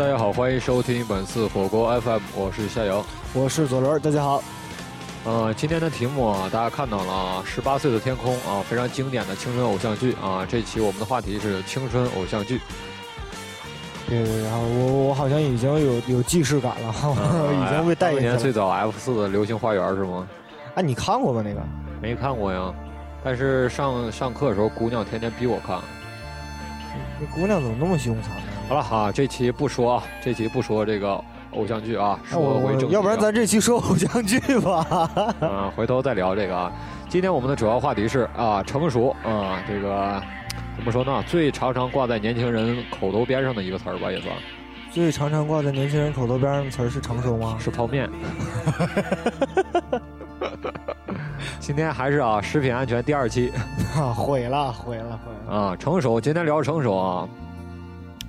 大家好，欢迎收听本次火锅 FM，我是夏瑶，我是左轮，大家好。呃，今天的题目啊，大家看到了啊，十八岁的天空啊，非常经典的青春偶像剧啊。这期我们的话题是青春偶像剧。对对，然后我我好像已经有有既视感了，已经被带进去了。最早 F 四的《流星花园》是吗？哎，你看过吗？那个？没看过呀，但是上上课的时候，姑娘天天逼我看。这姑娘怎么那么凶残呢？好了哈，这期不说啊，这期不说这个偶像剧啊，说回正。要不然咱这期说偶像剧吧。嗯，回头再聊这个啊。今天我们的主要话题是啊，成熟啊，这个怎么说呢？最常常挂在年轻人口头边上的一个词儿吧，也算。最常常挂在年轻人口头边上的词儿是成熟吗？是泡面。今天还是啊，食品安全第二期。毁了，毁了，毁了。啊，成熟，今天聊成熟啊。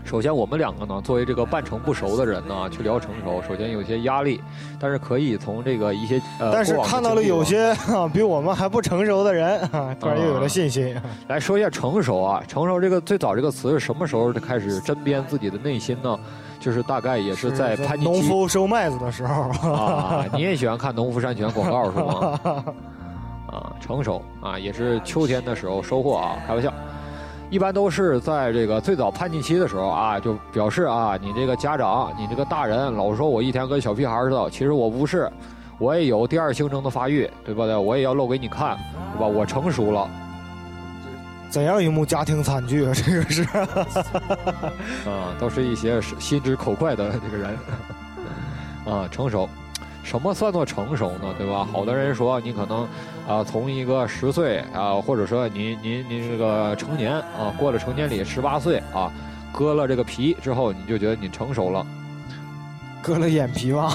首先，我们两个呢，作为这个半成不熟的人呢，去聊成熟，首先有些压力，但是可以从这个一些呃，但是看到了有些 比我们还不成熟的人，突然又有了信心。来说一下成熟啊，成熟这个最早这个词是什么时候开始针砭自己的内心呢？就是大概也是在叛逆农夫收麦子的时候啊。你也喜欢看农夫山泉广告是吗？啊，成熟啊，也是秋天的时候收获啊，开玩笑。一般都是在这个最早叛逆期的时候啊，就表示啊，你这个家长，你这个大人老说我一天跟小屁孩似的，其实我不是，我也有第二性征的发育，对不对？我也要露给你看，对吧？我成熟了。怎样一幕家庭惨剧啊？这个是，啊，都是一些心直口快的这个人，啊，成熟。什么算作成熟呢？对吧？好多人说你可能，啊，从一个十岁啊，或者说您您您这个成年啊，过了成年礼十八岁啊，割了这个皮之后，你就觉得你成熟了。割了眼皮吗，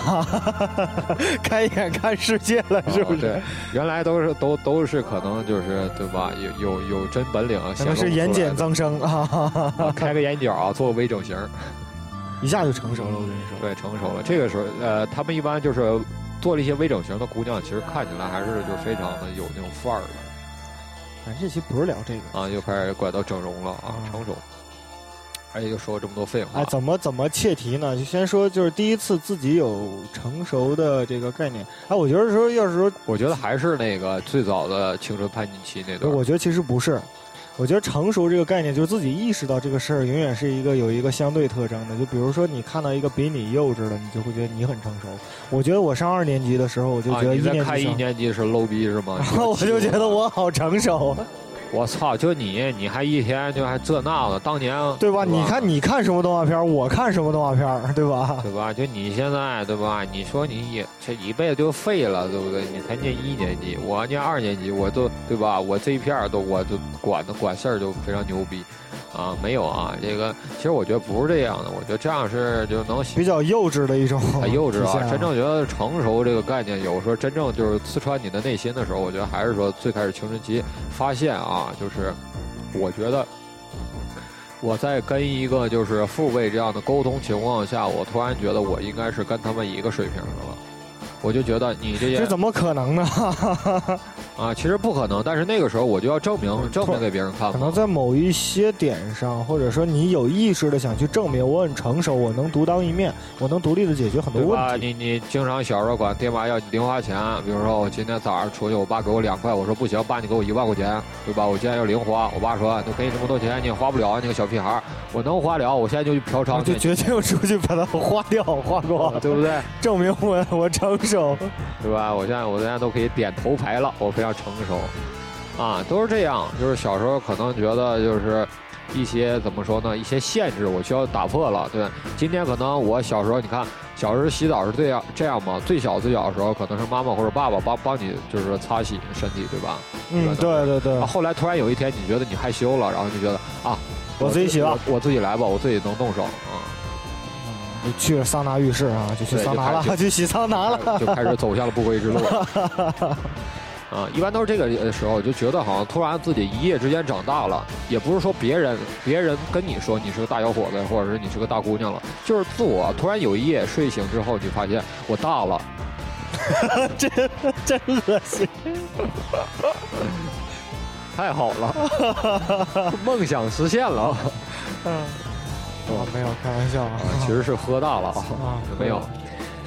开眼看世界了，是不是？原来都是都都是可能就是对吧？有有有真本领，可能是眼睑增生啊，开个眼角啊，做个微整形。一下就成熟了，我跟你说。对，成熟了。这个时候，呃，他们一般就是做了一些微整形的姑娘，其实看起来还是就非常的有那种范儿的。咱这期不是聊这个啊，又开始拐到整容了啊，成熟。而且又说了这么多废话。哎，怎么怎么切题呢？就先说，就是第一次自己有成熟的这个概念。哎，我觉得说，要是说，我觉得还是那个最早的青春叛逆期那段。我觉得其实不是。我觉得成熟这个概念，就是自己意识到这个事儿，永远是一个有一个相对特征的。就比如说，你看到一个比你幼稚的，你就会觉得你很成熟。我觉得我上二年级的时候，我就觉得一年级一年级是 low 逼是吗？然后我就觉得我好成熟。我操！就你，你还一天就还这那的，当年对吧？你看你看什么动画片，我看什么动画片，对吧？对吧？就你现在对吧？你说你也这一辈子就废了，对不对？你才念一年级，我念二年级，我都对吧？我这一片都我都管的管事儿就非常牛逼。啊，没有啊，这个其实我觉得不是这样的，我觉得这样是就能比较幼稚的一种，幼稚啊。真正觉得成熟这个概念，有时候真正就是刺穿你的内心的时候，我觉得还是说最开始青春期发现啊，就是我觉得我在跟一个就是父辈这样的沟通情况下，我突然觉得我应该是跟他们一个水平的了。我就觉得你这些这怎么可能呢？啊，其实不可能。但是那个时候我就要证明，证明给别人看。可能在某一些点上，或者说你有意识的想去证明我很成熟，我能独当一面，我能独立的解决很多问题。你你经常小时候管爹妈要零花钱，比如说我今天早上出去，我爸给我两块，我说不行，爸你给我一万块钱，对吧？我今天要零花，我爸说都给你这么多钱，你也花不了，你个小屁孩我能花了，我现在就去嫖娼，就决定出去把它花掉，花光，对不对？证明我我成熟。对吧？我现在我现在都可以点头牌了，我非常成熟，啊，都是这样。就是小时候可能觉得就是一些怎么说呢？一些限制我需要打破了。对，今天可能我小时候你看，小时候洗澡是这样这样嘛？最小最小的时候可能是妈妈或者爸爸帮帮你就是擦洗身体，对吧？嗯，对对对。后来突然有一天你觉得你害羞了，然后就觉得啊，我自己洗吧，我自己来吧，我自己能动手啊。去了桑拿浴室啊，就去桑拿了，去洗桑拿了，就开始走向了不归之路。啊，一般都是这个时候，就觉得好像突然自己一夜之间长大了，也不是说别人别人跟你说你是个大小伙子，或者是你是个大姑娘了，就是自我突然有一夜睡醒之后，你发现我大了，真真恶心，太好了，梦想实现了。嗯。啊，没有开玩笑啊，其实是喝大了啊，没有，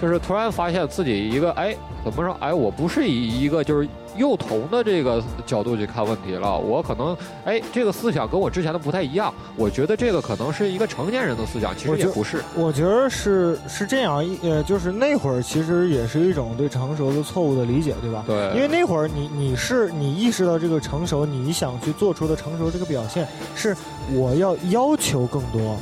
就是突然发现自己一个哎，怎么说哎，我不是以一个就是。幼童的这个角度去看问题了，我可能哎，这个思想跟我之前的不太一样。我觉得这个可能是一个成年人的思想，其实也不是。我觉得是是这样，呃，就是那会儿其实也是一种对成熟的错误的理解，对吧？对。因为那会儿你你是你意识到这个成熟，你想去做出的成熟这个表现是我要要求更多。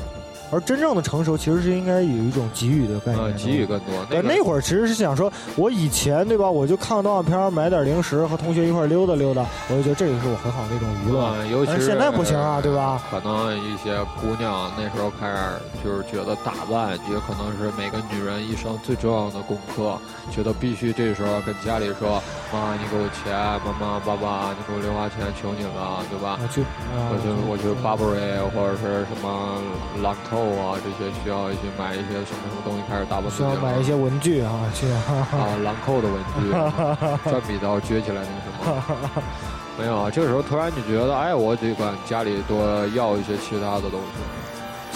而真正的成熟其实是应该有一种给予的概念，给予更多。对，那会儿其实是想说，我以前对吧，我就看个动画片，买点零食，和同学一块溜达溜达，我就觉得这个是我很好的一种娱乐。尤其是现在不行啊，对吧？可能一些姑娘那时候开始就是觉得打扮也可能是每个女人一生最重要的功课，觉得必须这时候跟家里说，妈，你给我钱，妈妈、爸爸，你给我零花钱，求你了，对吧？我去，我去，我去 Burberry 或者是什么兰蔻。啊，这些需要一些买一些什么什么东西开始打包需要买一些文具啊，去啊，兰蔻的文具，转笔刀撅起来那个什么，没有啊，这个时候突然就觉得，哎，我得管家里多要一些其他的东西。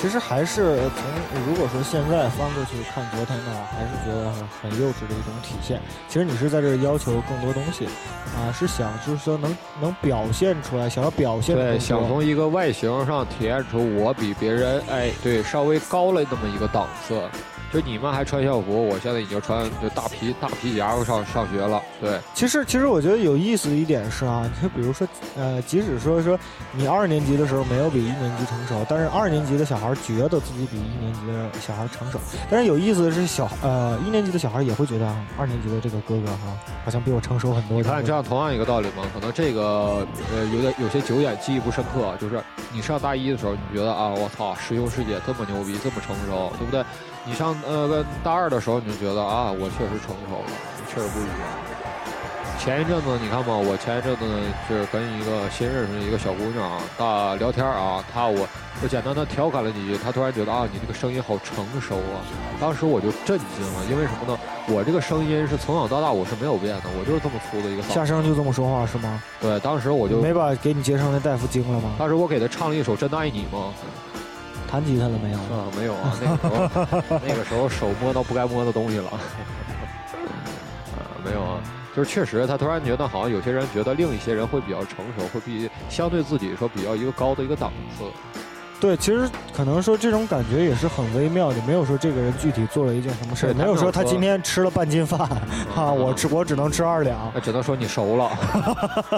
其实还是从如果说现在翻过去看昨天的话，还是觉得很幼稚的一种体现。其实你是在这要求更多东西，啊，是想就是说能能表现出来，想要表现对，想从一个外形上体现出我比别人哎对稍微高了那么一个档次。就你们还穿校服，我现在已经穿就大皮大皮夹克上上学了。对，其实其实我觉得有意思的一点是啊，就比如说呃，即使说说你二年级的时候没有比一年级成熟，但是二年级的小孩觉得自己比一年级的小孩成熟。但是有意思的是，小呃一年级的小孩也会觉得二年级的这个哥哥哈，好像比我成熟很多。你看这样同样一个道理嘛，可能这个呃有点有些久远记忆不深刻，就是你上大一的时候，你觉得啊我操师兄师姐这么牛逼，这么成熟，对不对？你上呃大二的时候，你就觉得啊，我确实成熟了，确实不一样。前一阵子你看嘛，我前一阵子就是跟一个新认识的一个小姑娘啊，大聊天啊，她我我简单的调侃了几句，她突然觉得啊，你这个声音好成熟啊。当时我就震惊了，因为什么呢？我这个声音是从小到大我是没有变的，我就是这么粗的一个。下声就这么说话是吗？对，当时我就没把给你接上的大夫惊了吗？当时我给她唱了一首《真的爱你》吗？弹吉他了没有？啊，没有啊，那个时候 那个时候手摸到不该摸的东西了。啊，没有啊，就是确实，他突然觉得好像有些人觉得另一些人会比较成熟，会比相对自己说比较一个高的一个档次。对，其实可能说这种感觉也是很微妙的，没有说这个人具体做了一件什么事没有说他今天吃了半斤饭，啊，我吃我只能吃二两，只能说你熟了。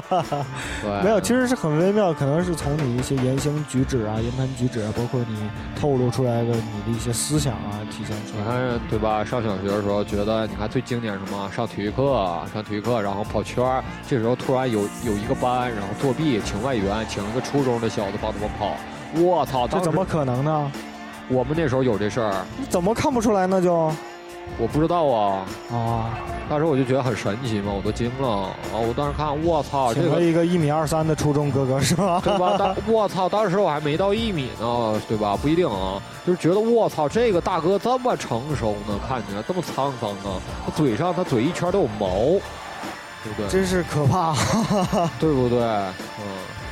对，没有，其实是很微妙，可能是从你一些言行举止啊、言谈举止啊，包括你透露出来的你的一些思想啊，体现出来。你看，对吧？上小学的时候觉得，你看最经典什么？上体育课，上体育课，然后跑圈儿，这时候突然有有一个班，然后作弊，请外援，请一个初中的小子帮他们跑。我操，这怎么可能呢？我们那时候有这事儿，你怎么看不出来呢？就我不知道啊啊！当时我就觉得很神奇嘛，我都惊了啊！我当时看，我操，这个一个一米二三的初中哥哥是吧？对吧？当我操，当时我还没到一米呢，对吧？不一定啊，就是觉得我操，这个大哥这么成熟呢，看起来这么沧桑呢，他嘴上他嘴一圈都有毛，对不对？真是可怕，对不对？嗯。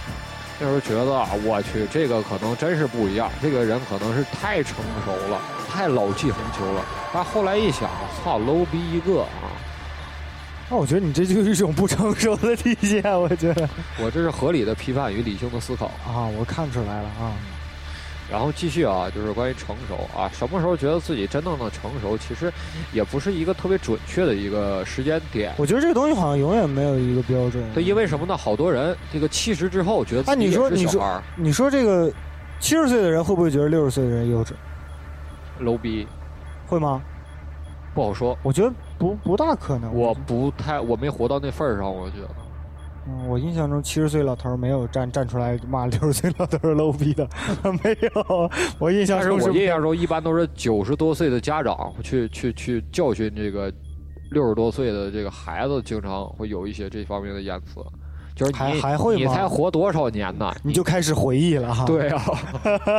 那时候觉得啊，我去，这个可能真是不一样。这个人可能是太成熟了，太老气横秋了。但后来一想，操，low 逼一个啊！那我觉得你这就是一种不成熟的体现。我觉得，我这是合理的批判与理性的思考啊！我看出来了啊。然后继续啊，就是关于成熟啊，什么时候觉得自己真正的成熟，其实也不是一个特别准确的一个时间点。我觉得这个东西好像永远没有一个标准。对，因为什么呢？好多人这个七十之后觉得自己是小孩你说这个七十岁的人会不会觉得六十岁的人幼稚？low 逼，会吗？不好说。我觉得不不大可能。我不太，我没活到那份儿上，我觉得。嗯，我印象中七十岁老头没有站站出来骂六十岁老头是 low 逼的，没有。我印象中，我印象中一般都是九十多岁的家长去去去教训这个六十多岁的这个孩子，经常会有一些这方面的言辞。就是还你还会吗你才活多少年呢？你就开始回忆了哈。对啊，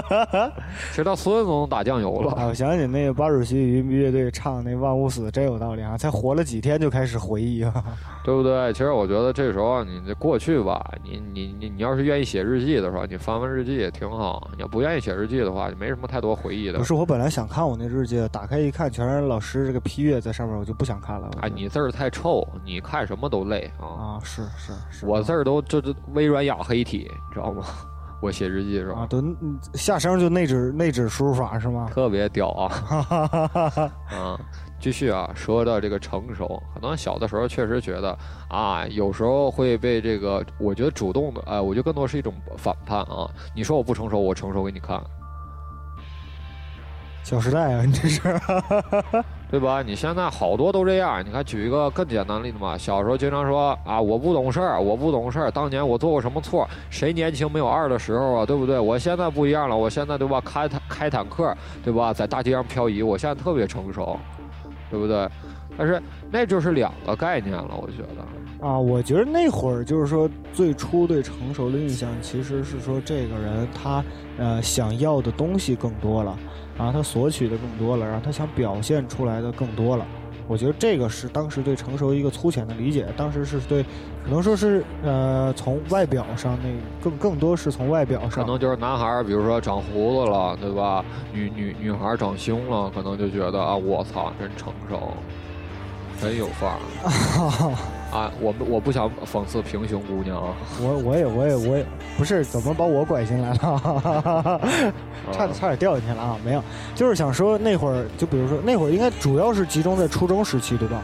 吃到孙子都能打酱油了。啊，我想起那个巴主席与乐队唱那《万物死》，真有道理啊！才活了几天就开始回忆啊。对不对？其实我觉得这时候你这过去吧，你你你你要是愿意写日记的时候，你翻翻日记也挺好；你要不愿意写日记的话，就没什么太多回忆的不。是，我本来想看我那日记，打开一看，全是老师这个批阅在上面，我就不想看了。我哎，你字儿太臭，你看什么都累啊！啊，是是是，我字儿都这这微软雅黑体，你知道吗？我写日记的时候啊，都嗯下声就内指内指输入法是吗？特别屌啊！啊，继续啊，说到这个成熟，可能小的时候确实觉得啊，有时候会被这个，我觉得主动的，哎、我觉得更多是一种反叛啊。你说我不成熟，我成熟给你看，小时代啊，你这是对吧？你现在好多都这样。你看，举一个更简单例子嘛，小时候经常说啊，我不懂事儿，我不懂事儿，当年我做过什么错？谁年轻没有二的时候啊，对不对？我现在不一样了，我现在对吧？开坦开坦克，对吧？在大街上漂移，我现在特别成熟，对不对？但是那就是两个概念了，我觉得。啊，我觉得那会儿就是说最初对成熟的印象其实是说这个人他呃想要的东西更多了，然后他索取的更多了，然后他想表现出来的更多了。我觉得这个是当时对成熟一个粗浅的理解，当时是对，可能说是呃从外表上那更更多是从外表上可，能就是男孩儿，比如说长胡子了，对吧？女女女孩儿长胸了，可能就觉得啊，我操，真成熟，真有范儿 啊！我我不想讽刺平胸姑娘啊，我我也我也我也不是怎么把我拐进来了，啊差差点掉进去了啊！没有，就是想说那会儿，就比如说那会儿应该主要是集中在初中时期，对吧？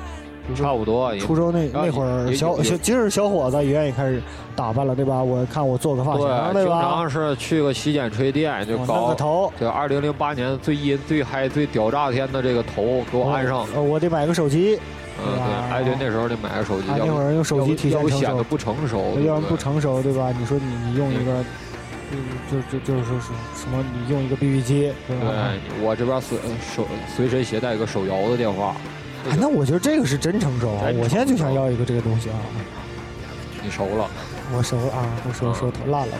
差不多。初中那那会儿小小，即使小伙子也愿意开始打扮了，对吧？我看我做个发型，对，对吧？经常是去个洗剪吹店就搞个头，对二零零八年最阴、最嗨、最屌炸天的这个头给我安上。呃我得买个手机，嗯，对，哎，对，那时候得买个手机，啊，要不那会儿用手机体要现成熟，不显得不成熟，要不然不成熟，对吧？你说你你用一个，嗯就就就是说是什么？你用一个 BB 机，对吧？对，我这边随呃手随身携带一个手摇的电话。哎，那我觉得这个是真成熟啊！我现在就想要一个这个东西啊！你熟了，我熟啊，我手嗯手烂了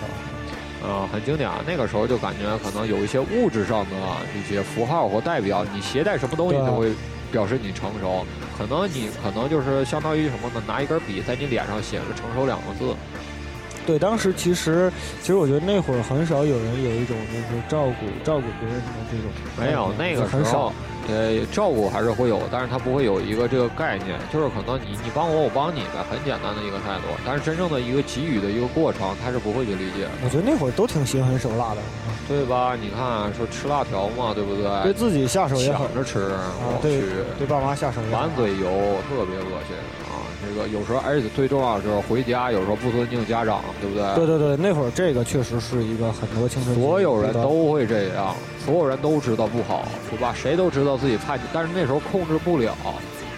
都。啊、很经典啊。那个时候就感觉可能有一些物质上的一些符号或代表，你携带什么东西就会表示你成熟。可能你可能就是相当于什么呢？拿一根笔在你脸上写个“成熟”两个字。对，当时其实其实我觉得那会儿很少有人有一种就是照顾照顾别人的这种没有那个时很少候，呃，照顾还是会有，但是他不会有一个这个概念，就是可能你你帮我，我帮你呗，很简单的一个态度。但是真正的一个给予的一个过程，他是不会去理解，我觉得那会儿都挺心狠手辣的，对吧？你看说吃辣条嘛，对不对？对自己下手也狠抢，着吃，我对去，对爸妈下手也狠。满嘴油，特别恶心个有时候，而且最重要的就是回家，有时候不尊敬家长，对不对？对对对，那会儿这个确实是一个很多青春期所有人都会这样，所有人都知道不好，对吧？谁都知道自己叛逆，但是那时候控制不了，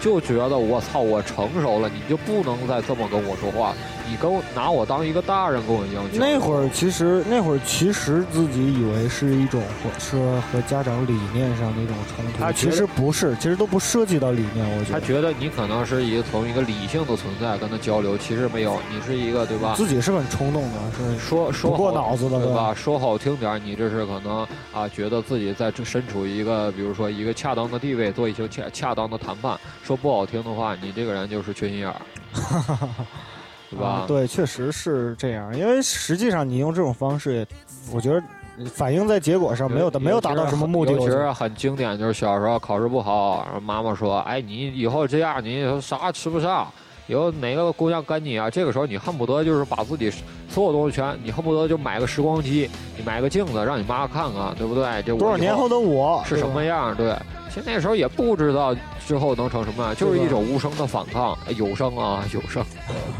就觉得我操，我成熟了，你就不能再这么跟我说话，你跟我拿我当一个大人跟我一样。那会儿其实那会儿其实自己以为是一种和是和家长理念上的一种冲突，他其实不是，其实都不涉及到理念，我觉得。他觉得你可能是一个从一个理性的存在跟他交流，其实没有，你是一个对吧？自己是很冲动的，是说说不过脑子的对吧？说好听点，你这是可能啊，觉得自己在这身处一个，比如说一个恰当的地位，做一些恰恰当的谈判。说不好听的话，你这个人就是缺心眼儿，对吧？啊对，确实是这样。因为实际上你用这种方式，我觉得反映在结果上没有达没有达到什么目的。其我觉得很经典，就是小时候考试不好，然后妈妈说：“哎，你以后这样，你以后啥吃不上。”以后哪个姑娘跟你啊？这个时候你恨不得就是把自己所有东西全，你恨不得就买个时光机，你买个镜子让你妈看看，对不对？这多少年后的我是什么样？对，其实那时候也不知道之后能成什么样，就是一种无声的反抗，哎有声啊，有声，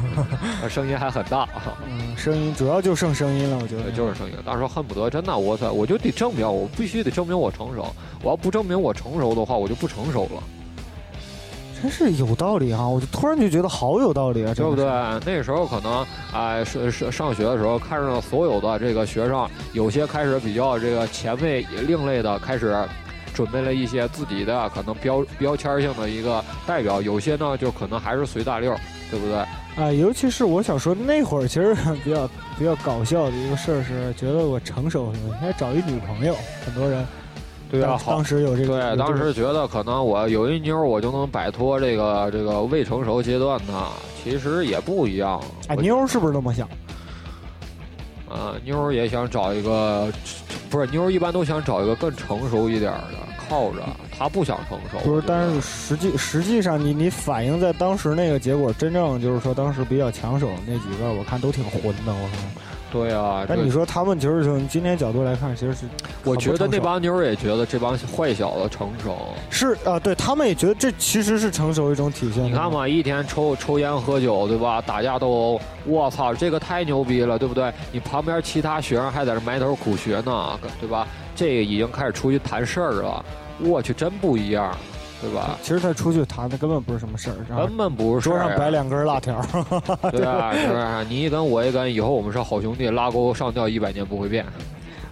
声音还很大，嗯，声音主要就剩声音了，我觉得就是声音。当时恨不得真的，我操，我就得证明，我必须得证明我成熟。我要不证明我成熟的话，我就不成熟了，真是有道理哈、我就突然就觉得好有道理啊，对不对？那时候可能，哎，是是上学的时候，看上所有的这个学生，有些开始比较这个前卫另类的，开始。准备了一些自己的可能标标签性的一个代表，有些呢就可能还是随大溜，对不对？啊，尤其是我想说那会儿，其实比较比较搞笑的一个事儿是，觉得我成熟了，应该找一女朋友。很多人对啊，当时有这个，对，当时觉得可能我有一妞，我就能摆脱这个这个未成熟阶段呢。其实也不一样。啊，妞是不是那么想？啊，妞也想找一个，不是妞一般都想找一个更成熟一点的，靠着。他不想成熟，不是，但是实际实际上，你你反映在当时那个结果，真正就是说当时比较抢手那几个，我看都挺混的，我操。对啊，但你说他们其实从今天角度来看，其实是，我觉得那帮妞也觉得这帮坏小子成熟。是啊，对他们也觉得这其实是成熟一种体现。你看嘛，一天抽抽烟喝酒，对吧？打架斗殴，我操，这个太牛逼了，对不对？你旁边其他学生还在这埋头苦学呢，对吧？这个已经开始出去谈事儿了。我去，真不一样，对吧？其实他出去谈的根本不是什么事儿，根本不是桌上摆两根辣条，对啊，是不是？你一根我一根，以后我们是好兄弟，拉钩上吊一百年不会变。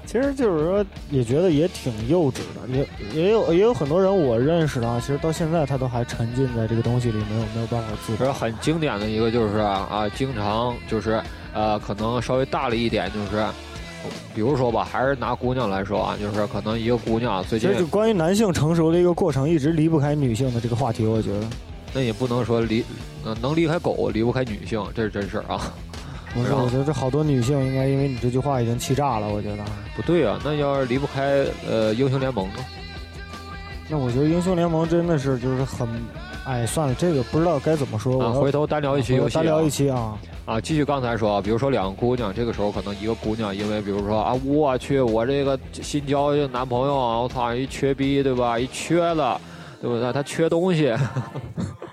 其实就是说，也觉得也挺幼稚的，也也有也有很多人我认识的，其实到现在他都还沉浸在这个东西里，没有没有办法自拔。很经典的一个就是啊，经常就是呃，可能稍微大了一点就是。比如说吧，还是拿姑娘来说啊，就是可能一个姑娘最近，就关于男性成熟的一个过程，一直离不开女性的这个话题，我觉得，那也不能说离，能离开狗，离不开女性，这是真事儿啊。不是，我觉得这好多女性应该因为你这句话已经气炸了，我觉得。不对啊，那要是离不开呃英雄联盟呢？那我觉得英雄联盟真的是就是很。哎，算了，这个不知道该怎么说。啊，回头单聊一期游戏。单聊一期啊。啊，继续刚才说，比如说两个姑娘，这个时候可能一个姑娘因为，比如说啊，我去，我这个新交一个男朋友啊，我操，一缺逼对吧？一缺了，对不对？他缺东西。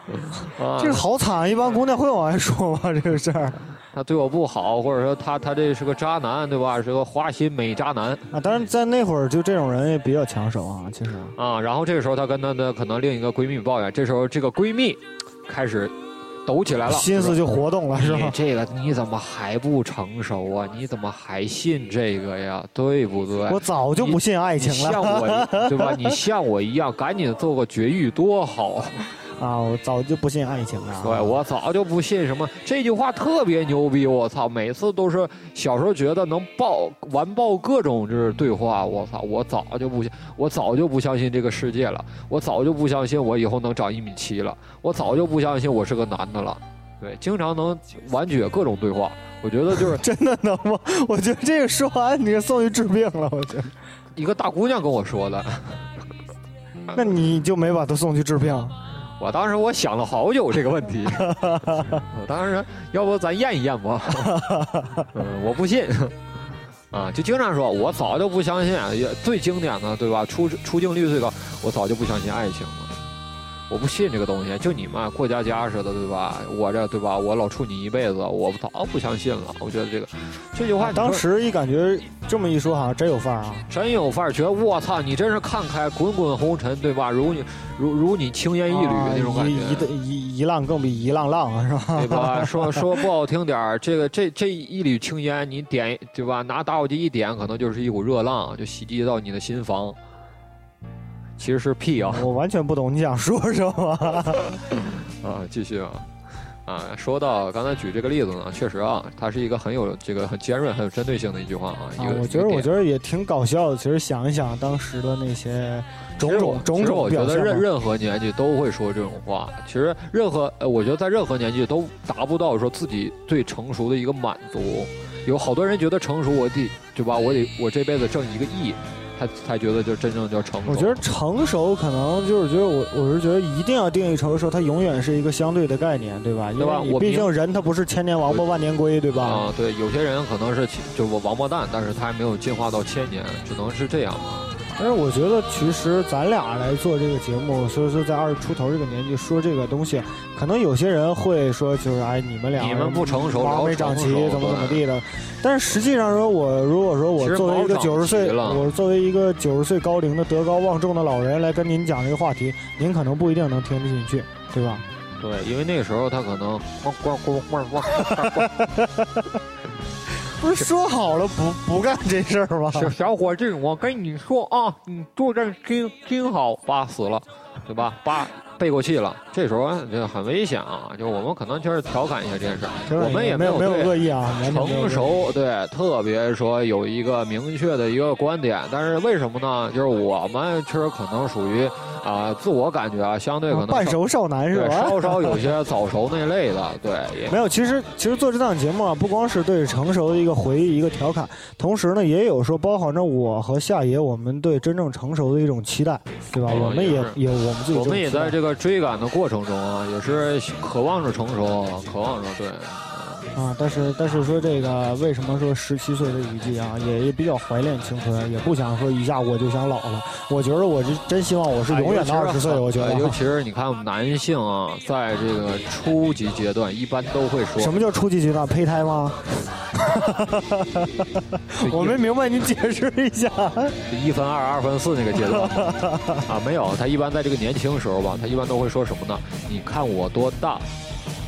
这个好惨，一般姑娘会往外说吗？这个事儿。他对我不好，或者说他他这是个渣男，对吧？是个花心美渣男啊！当然在那会儿，就这种人也比较抢手啊，其实啊。然后这个时候，他跟他的可能另一个闺蜜抱怨，这时候这个闺蜜开始抖起来了，心思就活动了，是吧？这个你怎么还不成熟啊？你怎么还信这个呀？对不对？我早就不信爱情了，像我对吧？你像我一样，赶紧做个绝育多好。啊，我早就不信爱情了。对，我早就不信什么这句话特别牛逼。我操，每次都是小时候觉得能爆完爆各种就是对话。我操，我早就不信，我早就不相信这个世界了。我早就不相信我以后能长一米七了。我早就不相信我是个男的了。对，经常能完绝各种对话。我觉得就是 真的能吗？我觉得这个说完你就送去治病了。我觉得一个大姑娘跟我说的，那你就没把她送去治病？我当时我想了好久这个问题，我当时要不咱验一验吧？嗯，我不信，啊，就经常说，我早就不相信，也最经典的对吧？出出镜率最高，我早就不相信爱情了。我不信这个东西，就你们过家家似的，对吧？我这对吧？我老处你一辈子，我早不相信了。我觉得这个这句话，当时一感觉这么一说，好像真有范儿啊，真有范儿。觉得我操，你真是看开，滚滚红尘，对吧？如你如如你青烟一缕那种感觉，一一一浪更比一浪浪啊，是吧？对吧？说说不好听点儿，这个这这一缕青烟，你点对吧？拿打火机一点，可能就是一股热浪，就袭击到你的心房。其实是屁啊！我完全不懂你想说什么。啊，继续啊，啊，说到刚才举这个例子呢，确实啊，它是一个很有这个很尖锐、很有针对性的一句话啊。啊，我觉得我觉得也挺搞笑的。其实想一想当时的那些种种种种，我觉得任任何年纪都会说这种话。其实任何呃，我觉得在任何年纪都达不到说自己最成熟的一个满足。有好多人觉得成熟，我得对吧？我得我这辈子挣一个亿。他才觉得就真正叫成熟。我觉得成熟可能就是觉得我我是觉得一定要定义成熟，它永远是一个相对的概念，对吧？对吧？毕竟人他不是千年王八万年龟，对吧？啊，对，有些人可能是就王八蛋，但是他还没有进化到千年，只能是这样嘛。但是我觉得，其实咱俩来做这个节目，所以说在二十出头这个年纪说这个东西，可能有些人会说，就是哎，你们俩你们不成熟，毛没长齐，怎么怎么地的。但是实际上说，我如果说我作为一个九十岁，我作为一个九十岁高龄的德高望重的老人来跟您讲这个话题，您可能不一定能听得进去，对吧？对，因为那个时候他可能咣咣咣咣咣。不是说好了不不干这事儿吗？小小伙子，我跟你说啊，你坐这听听好，爸死了，对吧？爸背过气了，这时候就很危险啊！就我们可能就是调侃一下这件事，我们也没有没有恶意啊，成熟对，特别说有一个明确的一个观点，但是为什么呢？就是我们其实可能属于啊，自我感觉啊，相对可能半熟少男是吧？稍稍有 些早熟那类的，对。没有，其实其实做这档节目啊，不光是对成熟的一个回忆、一个调侃，同时呢，也有说包含着我和夏爷我们对真正成熟的一种期待，对吧？我们也也我们自己，我们也在这个追赶的过程中啊，也是渴望着成熟，渴望着对。啊，但是但是说这个为什么说十七岁的雨季啊，也也比较怀念青春，也不想说一下我就想老了。我觉得我是真希望我是永远的二十岁。我觉得，尤其是你看男性啊，在这个初级阶段，一般都会说什么叫初级阶段？胚胎吗？我没明白，你解释一下。一分二，二分四那个阶段 啊，没有，他一般在这个年轻时候吧，他一般都会说什么呢？你看我多大？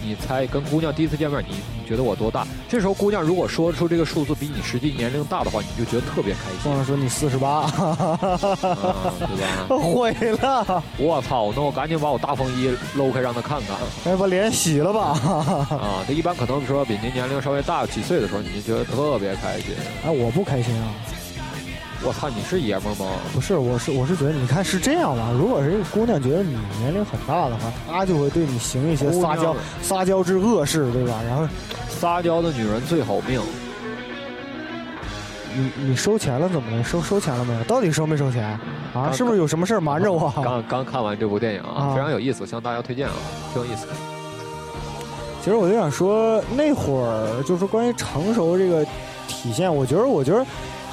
你猜跟姑娘第一次见面，你你觉得我多大？这时候姑娘如果说出这个数字比你实际年龄大的话，你就觉得特别开心。姑娘说你四十八，对吧？毁了！我操！那我赶紧把我大风衣搂开让她看看。哎，把脸洗了吧！啊，他一般可能说比您年龄稍微大几岁的时候，你就觉得特别开心。哎，我不开心啊。我操，你是爷们吗？不是，我是我是觉得，你看是这样吧。如果是一个姑娘觉得你年龄很大的话，她就会对你行一些撒娇撒娇之恶事，对吧？然后，撒娇的女人最好命。你你收钱了怎么了？收收钱了没有？到底收没收钱？啊，是不是有什么事儿瞒着我？刚刚看完这部电影啊，非常有意思，向大家推荐啊，挺有意思。其实我就想说，那会儿就是关于成熟这个体现，我觉得，我觉得。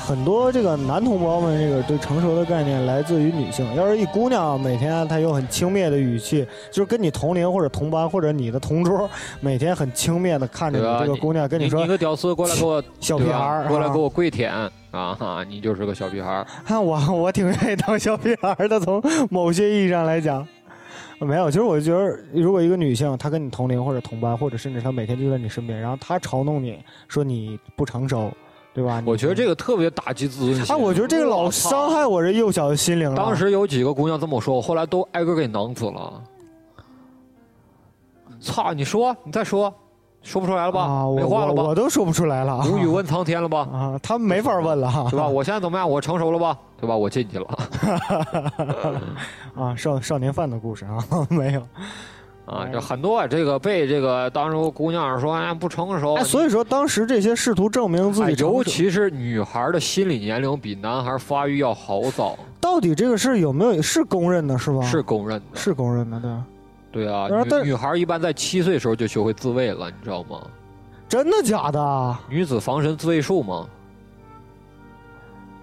很多这个男同胞们，这个对成熟的概念来自于女性。要是一姑娘每天她用很轻蔑的语气，就是跟你同龄或者同班或者你的同桌，每天很轻蔑的看着你这个姑娘，跟你说：“你个屌丝过来给我小屁孩过来给我跪舔啊！你就是个小屁孩看我我挺愿意当小屁孩的，从某些意义上来讲，没有。其实我就觉得，如果一个女性她跟你同龄或者同班，或者甚至她每天就在你身边，然后她嘲弄你说你不成熟。对吧？我觉得这个特别打击自尊心。哎，我觉得这个老伤害我这幼小的心灵了。当时有几个姑娘这么说，我后来都挨个给囊死了。操！你说，你再说，说不出来了吧？没话了吧？我都说不出来了。无语问苍天了吧？啊，他们没法问了，对吧？我现在怎么样？我成熟了吧？对吧？我进去了。啊，少少年犯的故事啊，没有。啊，就很多这个被这个当时姑娘说哎不成熟，所以说当时这些试图证明自己，尤其是女孩的心理年龄比男孩发育要好早。到底这个事有没有是公认的，是吧？是公认的，是公认的，对。对啊，女女孩一般在七岁时候就学会自卫了，你知道吗？真的假的？女子防身自卫术吗？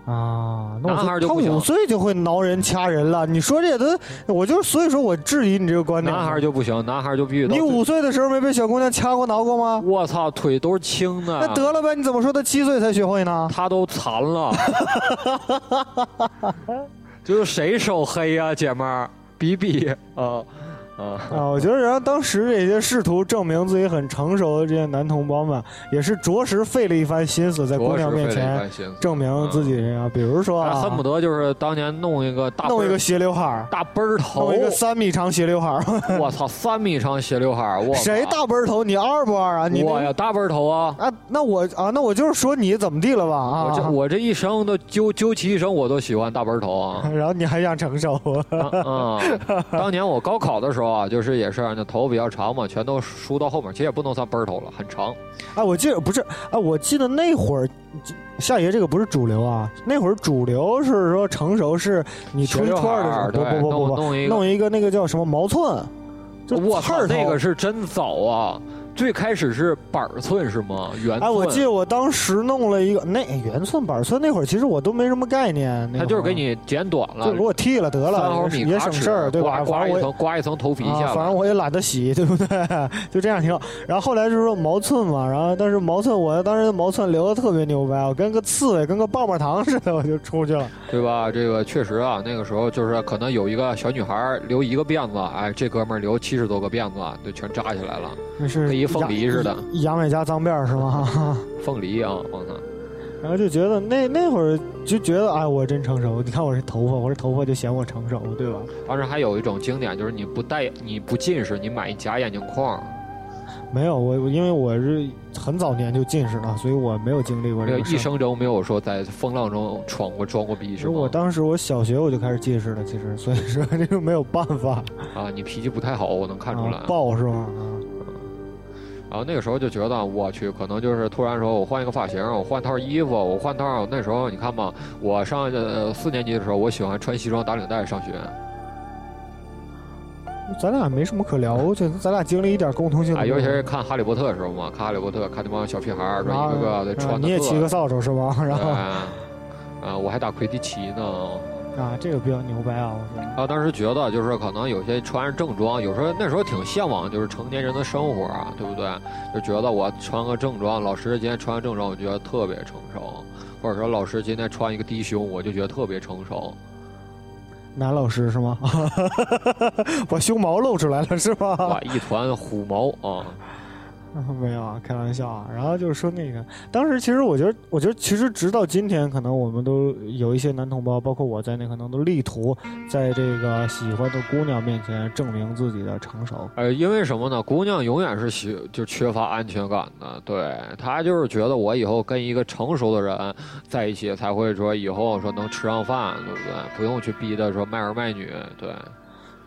啊，那男孩就他五岁就会挠人掐人了。你说这都，我就所以说我质疑你这个观点。男孩就不行，男孩就必须。你五岁的时候没被小姑娘掐过挠过吗？我操，腿都是青的。那得了呗，你怎么说他七岁才学会呢？他都残了。就是谁手黑呀，姐们儿？比比啊。啊，我觉得，然后当时这些试图证明自己很成熟的这些男同胞们，也是着实费了一番心思，在姑娘面前证明自己啊。比如说，恨不得就是当年弄一个大弄一个斜刘海大奔儿头，弄一个三米长斜刘海 我操，三米长斜刘海我谁大奔儿头？你二不二啊？你我呀，大奔儿头啊！啊，那我啊，那我就是说你怎么地了吧？啊，我这我这一生都究究其一生，我都喜欢大奔儿头啊。然后你还想成熟？啊，当年我高考的时候啊，就是也是。那头比较长嘛，全都梳到后面，其实也不能算奔头了，很长。哎，我记得不是，哎，我记得那会儿，夏爷这个不是主流啊，那会儿主流是说成熟是你初一初二的时候，不不不不，弄一个那个叫什么毛寸，我操，那个是真早啊。最开始是板寸是吗？圆寸。哎，我记得我当时弄了一个那圆寸板寸，那会儿其实我都没什么概念。他就是给你剪短了，就给我剃了得了，也省事儿，对吧？刮一层，刮一层头皮下。反正我也懒得洗，对不对？就这样挺好。然后后来就是说毛寸嘛，然后但是毛寸我当时毛寸留的特别牛掰，我跟个刺猬，跟个棒棒糖似的，我就出去了，对吧？这个确实啊，那个时候就是可能有一个小女孩留一个辫子，哎，这哥们儿留七十多个辫子，就全扎起来了，那是。凤梨似的，杨伟家脏辫是吗？凤梨啊，我操！然后就觉得那那会儿就觉得，哎，我真成熟。你看我这头发，我这头发就显我成熟，对吧？当时还有一种经典，就是你不戴你不近视，你买一假眼镜框。没有我，因为我是很早年就近视了，所以我没有经历过这个。一生中没有说在风浪中闯过装过逼是吗？我当时我小学我就开始近视了，其实所以说 这个没有办法。啊，你脾气不太好，我能看出来。暴是吗？然后那个时候就觉得，我去，可能就是突然说，我换一个发型，我换套衣服，我换套。那时候你看嘛，我上呃四年级的时候，我喜欢穿西装打领带上学。咱俩没什么可聊，我觉得咱俩经历一点共同性。啊，尤其是看《哈利波特》的时候嘛，看《哈利波特》，看那帮小屁孩儿，说一个个的穿的。你也骑个扫帚是吗？然后，啊，我还打魁地奇呢。啊，这个比较牛掰啊！我说。啊，当时觉得就是可能有些穿着正装，有时候那时候挺向往，就是成年人的生活啊，对不对？就觉得我穿个正装，老师今天穿个正装，我觉得特别成熟；或者说老师今天穿一个低胸，我就觉得特别成熟。男老师是吗？把胸毛露出来了是吧？哇，一团虎毛啊！没有啊，开玩笑啊。然后就是说那个，当时其实我觉得，我觉得其实直到今天，可能我们都有一些男同胞，包括我在内，可能都力图在这个喜欢的姑娘面前证明自己的成熟。呃，因为什么呢？姑娘永远是喜就缺乏安全感的，对她就是觉得我以后跟一个成熟的人在一起，才会说以后说能吃上饭，对不对？不用去逼的说卖儿卖女，对。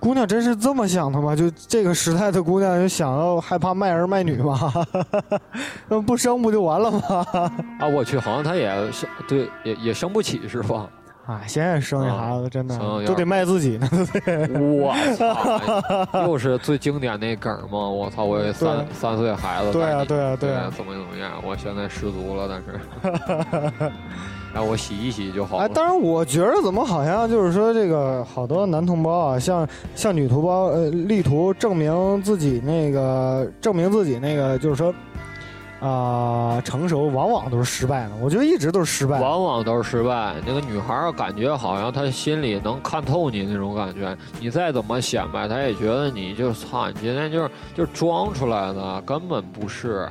姑娘真是这么想的吗？就这个时代的姑娘，就想要害怕卖儿卖女吗？那不生不就完了吗？啊，我去，好像她也生，对，也也生不起是吧？啊，现在生一孩子真的都得卖自己呢。我操，又是最经典那梗吗？我操，我三三岁孩子，对啊，对啊，对啊，怎么怎么样？我现在失足了，但是。让我洗一洗就好。哎，但是，我觉得怎么好像就是说，这个好多男同胞啊，像像女同胞，呃，力图证明自己那个证明自己那个，就是说，啊，成熟，往往都是失败的。我觉得一直都是失败，往往都是失败。那个女孩感觉好像她心里能看透你那种感觉，你再怎么显摆，她也觉得你就操，你今天就是就装出来的，根本不是。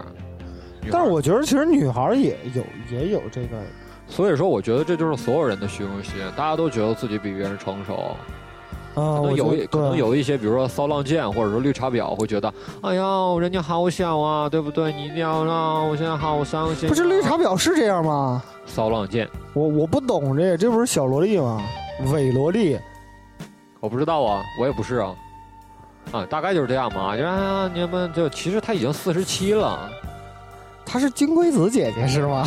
但是我觉得其实女孩也有也有这个。所以说，我觉得这就是所有人的虚荣心，大家都觉得自己比别人成熟。啊，可能有可能有一些，比如说骚浪贱或者说绿茶婊，会觉得，哎呀，人家好小啊，对不对？你一定要让我现在好伤心。不是绿茶婊是这样吗？骚浪贱，我我不懂这，这不是小萝莉吗？伪萝莉，我不知道啊，我也不是啊。啊，大概就是这样嘛。就啊，你们就其实他已经四十七了。她是金龟子姐姐是吗？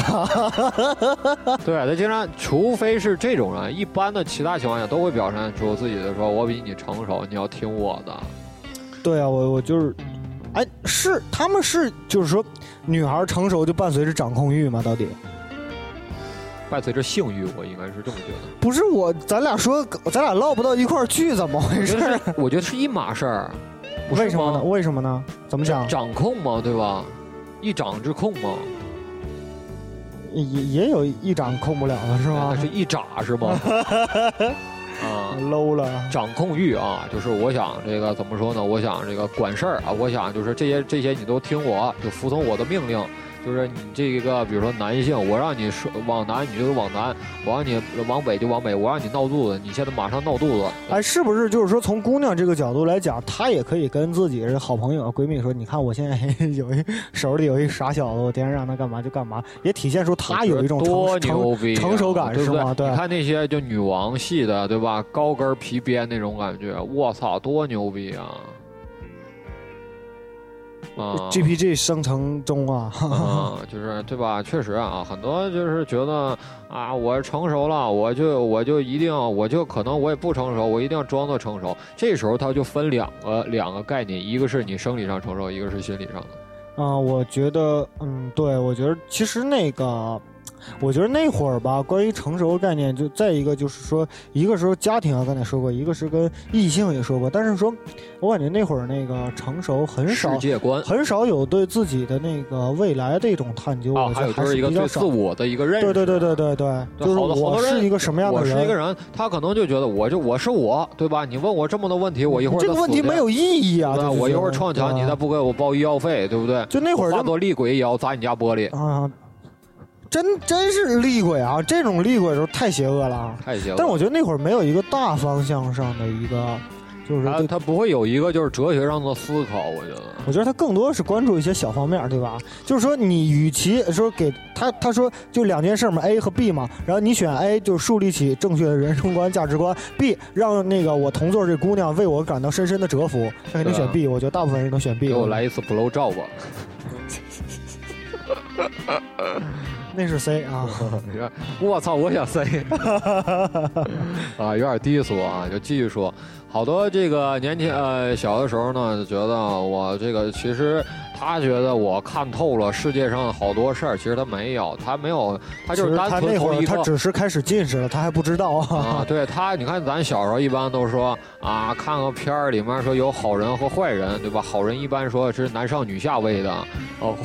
对，她经常，除非是这种人，一般的其他情况下都会表现出自己的说，我比你成熟，你要听我的。对啊，我我就是，哎，是他们是就是说，女孩成熟就伴随着掌控欲吗？到底？伴随着性欲，我应该是这么觉得。不是我，咱俩说，咱俩唠不到一块儿去，怎么回事？我觉得是一码事儿。为什么呢？为什么呢？怎么讲？掌控嘛，对吧？一掌之控吗？也也有一掌控不了的是吗？那是一掌是吗？啊，low 了。掌控欲啊，就是我想这个怎么说呢？我想这个管事儿啊，我想就是这些这些你都听我，就服从我的命令。就是你这个，比如说男性，我让你说往南，你就往南；我让你往北就往北。我让你闹肚子，你现在马上闹肚子。哎，是不是就是说，从姑娘这个角度来讲，她也可以跟自己的好朋友、闺蜜说：“你看，我现在 有一手里有一傻小子，我天天让他干嘛就干嘛。”也体现出她有一种多牛逼成熟感，是吗？对，你看那些就女王系的，对吧？高跟皮鞭那种感觉，我操，多牛逼啊！啊，GPG 生成中啊，就是对吧？确实啊，很多就是觉得啊，我成熟了，我就我就一定，我就可能我也不成熟，我一定要装作成熟。这时候它就分两个两个概念，一个是你生理上成熟，一个是心理上的。啊，我觉得，嗯，对，我觉得其实那个。我觉得那会儿吧，关于成熟的概念，就再一个就是说，一个时候家庭啊，刚才说过，一个是跟异性也说过。但是说，我感觉那会儿那个成熟很少，世界观很少有对自己的那个未来的一种探究。啊，还有就是一个对自我的一个认识。对对对对对对，就是我是一个什么样的人？我是一个人，他可能就觉得我就我是我，对吧？你问我这么多问题，我一会儿这个问题没有意义啊！我一会儿撞墙，你再不给我报医药费，对不对？就那会儿，化作厉鬼也要砸你家玻璃啊！真真是厉鬼啊！这种厉鬼的时候太邪恶了啊！太邪恶了。但是我觉得那会儿没有一个大方向上的一个，就是他他不会有一个就是哲学上的思考，我觉得。我觉得他更多是关注一些小方面，对吧？就是说，你与其说给他，他说就两件事嘛，A 和 B 嘛，然后你选 A 就树立起正确的人生观、价值观，B 让那个我同座这姑娘为我感到深深的折服，那肯定选 B。我觉得大部分人都选 B。给我来一次 blow job 吧。那是 C 啊，我操，我想 C 啊，有点低俗啊，就继续说。好多这个年轻呃小的时候呢，就觉得我这个其实他觉得我看透了世界上的好多事儿，其实他没有，他没有，他就是单他那会儿他纯从一个。只是开始近视了，他还不知道啊，啊。对他，你看咱小时候一般都说啊，看个片儿里面说有好人和坏人，对吧？好人一般说是男上女下位的，哦，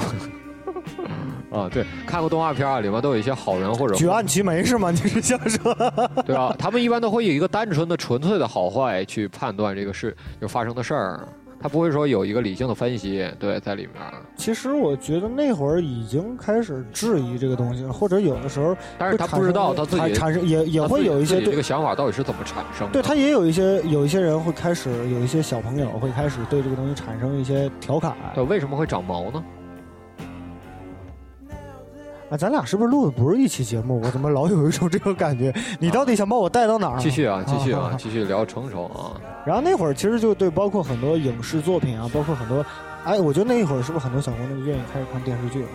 啊，对，看过动画片啊里面都有一些好人或者举案齐眉是吗？你是想说？对啊，他们一般都会以一个单纯的、纯粹的好坏去判断这个事就发生的事儿，他不会说有一个理性的分析，对，在里面。其实我觉得那会儿已经开始质疑这个东西了，或者有的时候但是他不知道他自己产产生也也会有一些对这个想法到底是怎么产生的。对他也有一些有一些人会开始有一些小朋友会开始对这个东西产生一些调侃对，为什么会长毛呢？啊，咱俩是不是录的不是一期节目？我怎么老有一种这种感觉？你到底想把我带到哪儿、继续啊，继续啊啊，继续聊成熟啊。然后那会儿其实就对，包括很多影视作品啊，包括很多，哎，我觉得那一会儿是不是很多小姑娘愿意开始看电视剧了？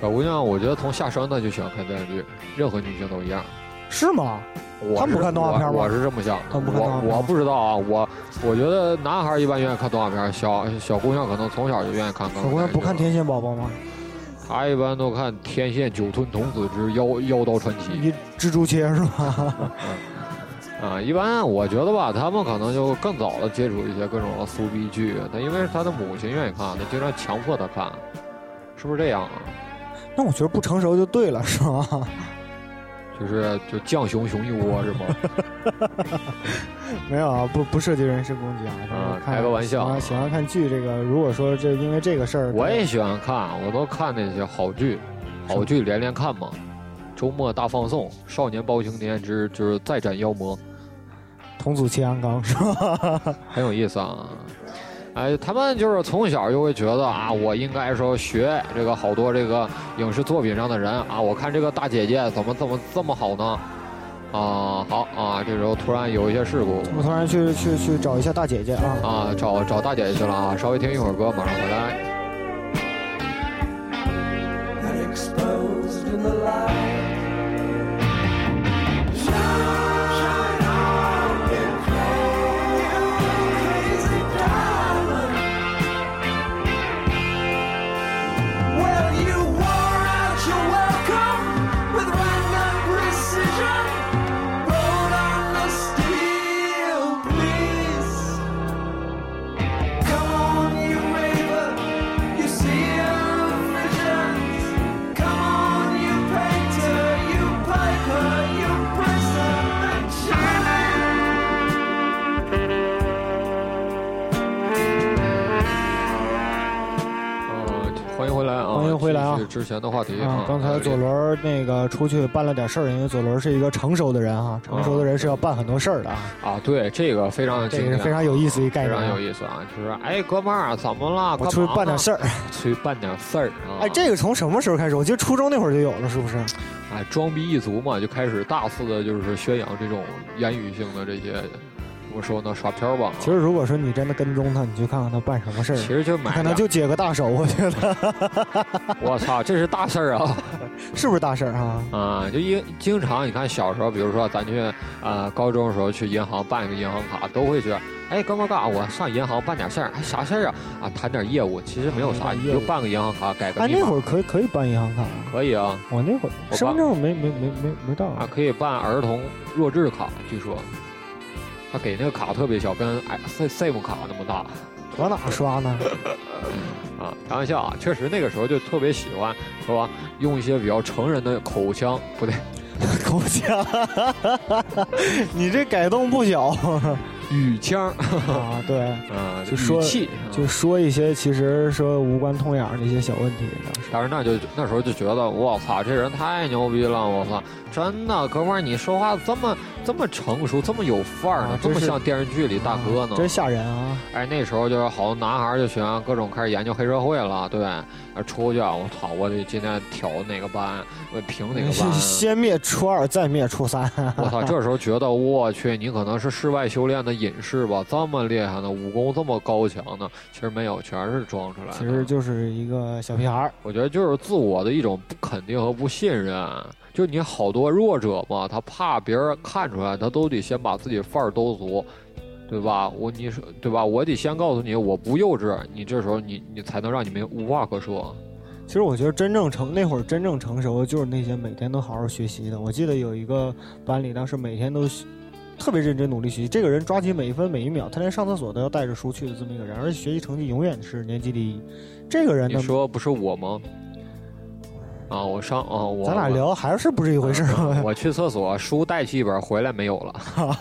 小姑娘，我觉得从下山的就喜欢看电视剧，任何女性都一样。是吗？我他们不看动画片吗我我是这么想的。他们不看动画片我我不知道啊，我我觉得男孩一般愿意看动画片，小小姑娘可能从小就愿意看。小姑娘不看《天线宝宝》吗？他一般都看《天线九吞童子之妖妖刀传奇你蜘蛛切是吧？》啊，一般我觉得吧，他们可能就更早的接触一些各种的苏逼剧，他因为他的母亲愿意看，他经常强迫他看，是不是这样啊？那我觉得不成熟就对了，是吧？就是就犟熊熊一窝是吗？没有啊，不不涉及人身攻击啊，开个玩笑啊喜欢看剧这个，如果说这因为这个事儿，我也喜欢看，我都看那些好剧，好剧连连看嘛。周末大放送，《少年包青天之就是再斩妖魔》，童子切安纲是吧？很有意思啊。哎，他们就是从小就会觉得啊，我应该说学这个好多这个影视作品上的人啊，我看这个大姐姐怎么怎么这么好呢？啊，好啊，这时候突然有一些事故我突然去去去找一下大姐姐啊。啊，找找大姐姐去了啊，稍微听一会儿歌，马上回来。exposed in the light. 啊！欢迎回来啊继续之前的话题啊，刚才左轮那个出去办了点事儿，因为左轮是一个成熟的人哈，成熟的人是要办很多事儿的啊，啊，对，这个非常这个是非常有意思的一概念非。常有意思啊！就是哎，哥们儿，怎么了？我出去办点事儿，出去办点事儿啊！哎，这个从什么时候开始？我记得初中那会儿就有了，是不是？哎，装逼一族嘛，就开始大肆的，就是宣扬这种言语性的这些，怎么说呢？耍漂吧。其实如果说你真的跟踪他，你去看看他办什么事儿其，实就买点可能就解个大手，我觉得 我操，这是大事儿啊！是不是大事儿啊？啊，就因经常你看小时候，比如说咱去啊、呃高中的时候去银行办一个银行卡，都会觉得，哎，哥们儿干，我上银行办点事儿，哎，啥事儿啊？啊，谈点业务，其实没有啥，就办个银行卡，改个哎，那会儿可以可以办银行卡，可以啊。我那会儿身份证没没没没没到啊，可以办儿童弱智卡，据说他给那个卡特别小，跟哎 C SIM 卡那么大往哪刷呢？啊。开玩笑啊，确实那个时候就特别喜欢，是吧？用一些比较成人的口腔，不对，口腔，你这改动不小。语腔，啊，对，啊，就说语气，就说一些其实说无关痛痒的一些小问题，当时但是那就那时候就觉得，我操，这人太牛逼了！我操，真的，哥们儿，你说话这么这么成熟，这么有范儿呢啊，这么像电视剧里大哥呢。真吓人啊！哎，那时候就是好多男孩儿就喜欢各种开始研究黑社会了，对，啊出去啊，我操，我得今天挑哪个班，我评哪个班。先灭初二，再灭初三。我操，这时候觉得我去，你可能是室外修炼的隐士吧？这么厉害呢，武功这么高强呢？其实没有，全是装出来的。其实就是一个小屁孩儿，我觉得就是自我的一种不肯定和不信任。就你好多弱者嘛，他怕别人看出来，他都得先把自己范儿兜足，对吧？我你说对吧？我得先告诉你我不幼稚，你这时候你你才能让你们无话可说。其实我觉得真正成那会儿真正成熟的就是那些每天都好好学习的。我记得有一个班里，当时每天都特别认真努力学习，这个人抓紧每一分每一秒，他连上厕所都要带着书去的这么一个人，而且学习成绩永远是年级第一。这个人你，说不是我吗？啊，我上啊，我咱俩聊还是不是一回事儿？我去厕所，书带去一本，回来没有了。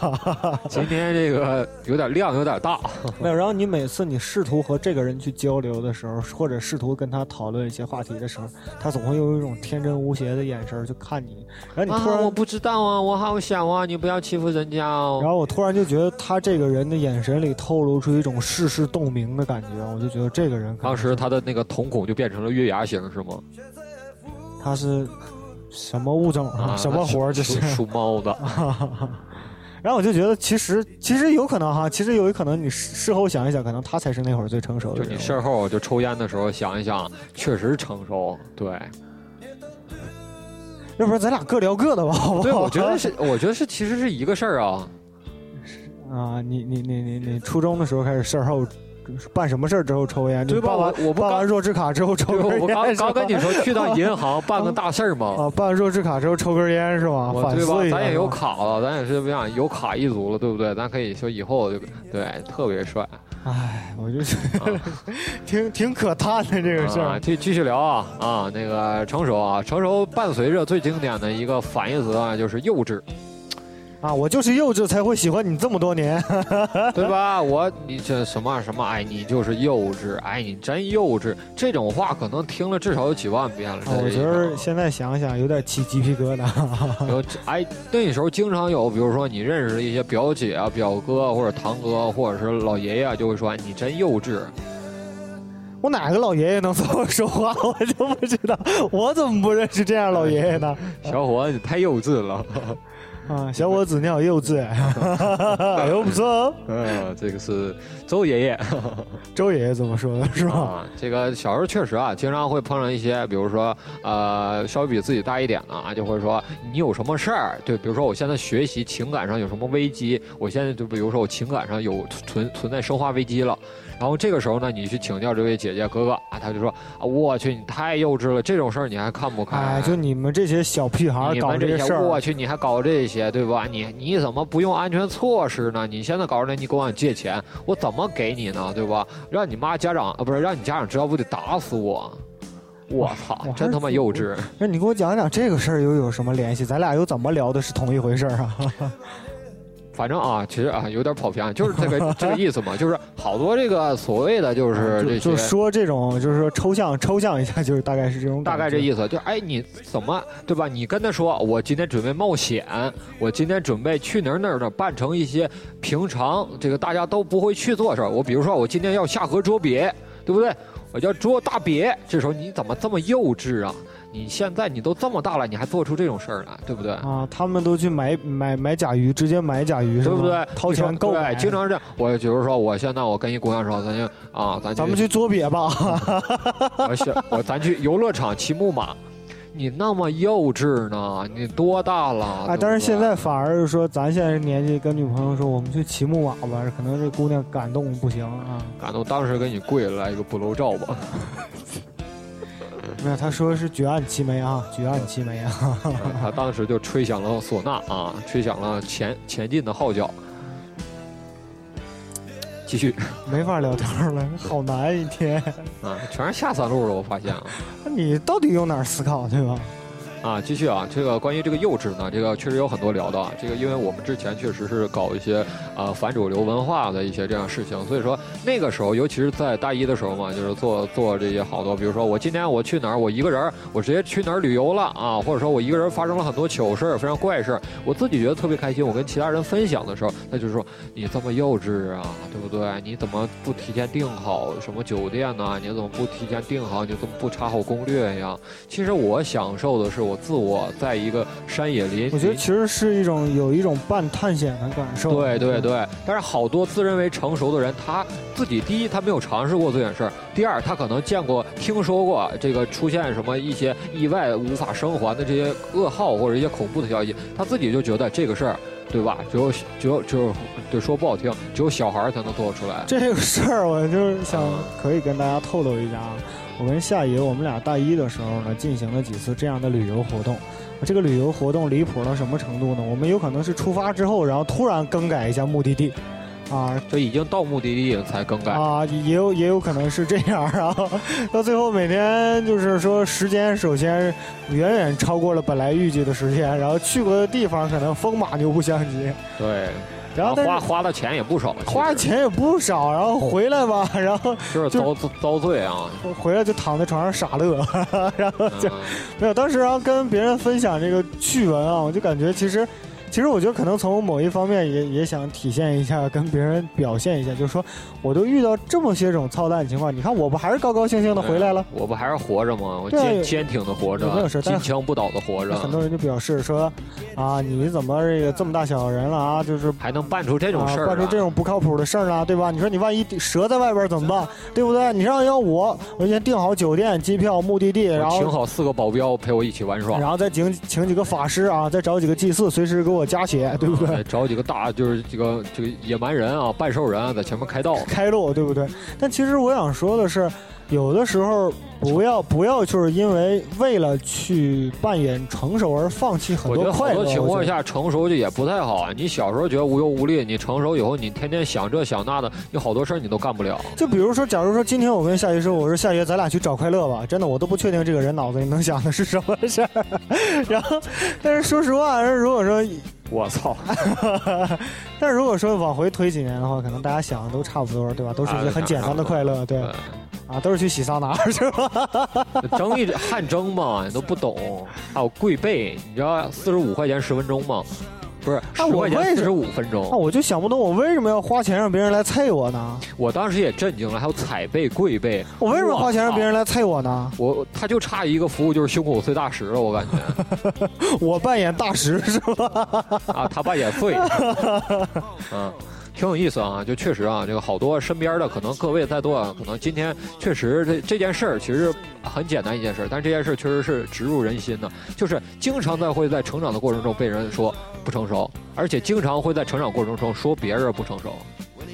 今天这个有点量有点大。没有，然后你每次你试图和这个人去交流的时候，或者试图跟他讨论一些话题的时候，他总会用一种天真无邪的眼神儿去看你，然后你突然，啊，我不知道啊，我好想啊，你不要欺负人家哦。然后我突然就觉得他这个人的眼神里透露出一种世事洞明的感觉，我就觉得这个人当时他的那个瞳孔就变成了月牙形，是吗？他是什么物种啊？什么活儿这是属？猫的。然后我就觉得，其实其实有可能哈，其实有可能你事事后想一想，可能他才是那会儿最成熟的就你。事后就抽烟的时候想一想，确实成熟。对，要不然咱俩各聊各的吧，好不好？对，我觉得是，我觉得是，其实是一个事儿啊。啊，你你你你你初中的时候开始事后办什么事儿之后抽烟？对吧我办完弱智卡之后抽根烟，我刚刚跟你说，去趟银行办个大事儿嘛。啊，办完弱智卡之后抽根烟是吧？对吧？咱也有。卡了，咱也是不想有卡一族了，对不对？咱可以说以后就对特别帅唉，我就觉得啊 挺挺可叹的这个事啊！儿。继继续聊啊啊，那个成熟啊，成熟伴随着最经典的一个反义词啊，就是幼稚。啊，我就是幼稚才会喜欢你这么多年。对吧？我你这什么什么？哎，你就是幼稚，哎，你真幼稚。这种话可能听了至少有几万遍了。啊我觉得现在想想有点起鸡皮疙瘩。有哎，那时候经常有，比如说你认识的一些表姐啊、表哥或者堂哥或者是老爷爷啊，就会说你真幼稚。我哪个老爷爷能这么说话？我就不知道，我怎么不认识这样老爷爷呢？小伙子，你太幼稚了。啊，小伙子你好幼稚哎，呦不错哦。嗯，这个是周爷爷。周爷爷怎么说的是吧？啊，这个小时候确实啊，经常会碰上一些，比如说呃，稍微比自己大一点的啊，就会说你有什么事儿？对，比如说我现在学习情感上有什么危机，我现在就比如说我情感上有存存在生化危机了，然后这个时候呢，你去请教这位姐姐哥哥啊，他就说啊，我去，你太幼稚了，这种事儿你还看不看？哎，就你们这些小屁孩儿搞这些，事儿，我去，你还搞这些，对吧？你你怎么不用安全措施呢？你现在搞出来，你跟我借钱，我怎么给你呢？对吧？让你妈家长啊，不是让你家长知道，不得打死我？我操，真他妈幼稚！那你给我讲讲这个事儿又有什么联系？咱俩又怎么聊的是同一回事儿啊？反正啊，其实啊有点跑偏，就是这个 这个意思嘛，就是好多这个所谓的就是这些就就说这种，就是说抽象抽象一下，就是大概是这种大概这。意思，就哎，你怎么对吧？你跟他说，我今天准备冒险，我今天准备去哪儿哪儿哪儿，办成一些平常这个大家都不会去做的事儿。我比如说，我今天要下河捉鳖，对不对？我要捉大鳖，这时候你怎么这么幼稚啊？你现在你都这么大了，你还做出这种事儿来，对不对？啊，他们都去买买买甲鱼，直接买甲鱼，对不对？掏钱购买对，经常是这样。我比如说，我现在我跟一姑娘说，咱就啊，咱咱们去捉鳖吧。我想我咱去游乐场骑木马，你那么幼稚呢？你多大了？啊，对不对但是现在反而是说，咱现在年纪跟女朋友说，我们去骑木马吧，可能这姑娘感动不行啊。感动当时给你跪了来一个不露照吧。没有，他说是举案齐眉啊，举案齐眉啊。他当时就吹响了唢呐啊，吹响了前前进的号角。继续没法聊天了，好难一天。啊，全是下三路了，我发现啊。那 你到底用哪儿思考，对吧？啊，继续啊，这个关于这个幼稚呢，这个确实有很多聊的啊。这个因为我们之前确实是搞一些呃反主流文化的一些这样事情，所以说那个时候，尤其是在大一的时候嘛，就是做做这些好多，比如说我今天我去哪儿，我一个人，我直接去哪儿旅游了啊，或者说我一个人发生了很多糗事儿，非常怪事儿，我自己觉得特别开心。我跟其他人分享的时候，那就是说你这么幼稚啊，对不对？你怎么不提前订好什么酒店呢？你怎么不提前订好？你怎么不查好攻略呀？其实我享受的是我自我在一个山野林，我觉得其实是一种有一种半探险的感受。对对对，但是好多自认为成熟的人，他自己第一他没有尝试过这件事儿，第二他可能见过、听说过这个出现什么一些意外无法生还的这些噩耗或者一些恐怖的消息，他自己就觉得这个事儿，对吧？只有只有只有，对说不好听，只有小孩儿才能做得出来。这个事儿，我就是想可以跟大家透露一下啊。我跟夏爷，我们俩大一的时候呢，进行了几次这样的旅游活动。这个旅游活动离谱到什么程度呢？我们有可能是出发之后，然后突然更改一下目的地，啊就已经到目的地了才更改。啊，也有也有可能是这样，然 后到最后每天就是说时间首先远远超过了本来预计的时间，然后去过的地方可能风马牛不相及，对，然后花花的钱也不少，花钱也不少，然后回来吧，然后就是遭遭罪啊。回来就躺在床上傻乐，然后就嗯没有。当时然后跟别人分享这个趣闻啊，我就感觉其实。其实我觉得可能从某一方面也也想体现一下，跟别人表现一下，就是说，我都遇到这么些种操蛋情况，你看我不还是高高兴兴的回来了？我不还是活着吗？我坚坚挺的活着有没有事，但金是枪不倒的活着，很多人就表示说，啊，你怎么这个这么大小人了啊？就是还能办出这种啊事儿、办出这种不靠谱的事儿啊，对吧？你说你万一折在外边怎么办？对不对？你让要我，我先订好酒店、机票、目的地，然后请好四个保镖陪我一起玩耍，然后再请请几个法师啊，再找几个祭祀，随时给我加血，对不对？哎找几个大就是这个这个野蛮人啊，半兽人啊，在前面开道。开路，对不对？但其实我想说的是，有的时候不要不要就是因为为了去扮演成熟而放弃很我觉得好多快乐。多情况下成熟就也不太好啊。你小时候觉得无忧无虑，你成熟以后你天天想这想那的，有好多事儿你都干不了。就比如说，假如说今天我跟夏爷说，我说夏爷，咱俩去找快乐吧，真的我都不确定这个人脑子里能想的是什么事儿。然后，但是说实话，如果说，我操！但是如果说往回推几年的话，可能大家想的都差不多，对吧？都是一些很简单的快乐，对啊，都是去洗桑拿 是吧？蒸一汗蒸嘛，你都不懂。还有跪背，你知道四十五块钱十分钟吗？不是十我块钱十五分那钟。我就想不通，我为什么要花钱让别人来啐我呢？我当时也震惊了，还有踩背、跪背。我为什么花钱让别人？来啐我呢？我他就差一个服务，就是胸口碎大石了，我感觉 我扮演大石是吧？啊，他扮演碎，嗯，挺有意思啊，就确实啊，这个好多身边的可能各位在座啊，可能今天确实这这件事儿其实很简单一件事儿，但这件事确实是植入人心的，就是经常在会在成长的过程中被人说不成熟，而且经常会在成长过程中说别人不成熟。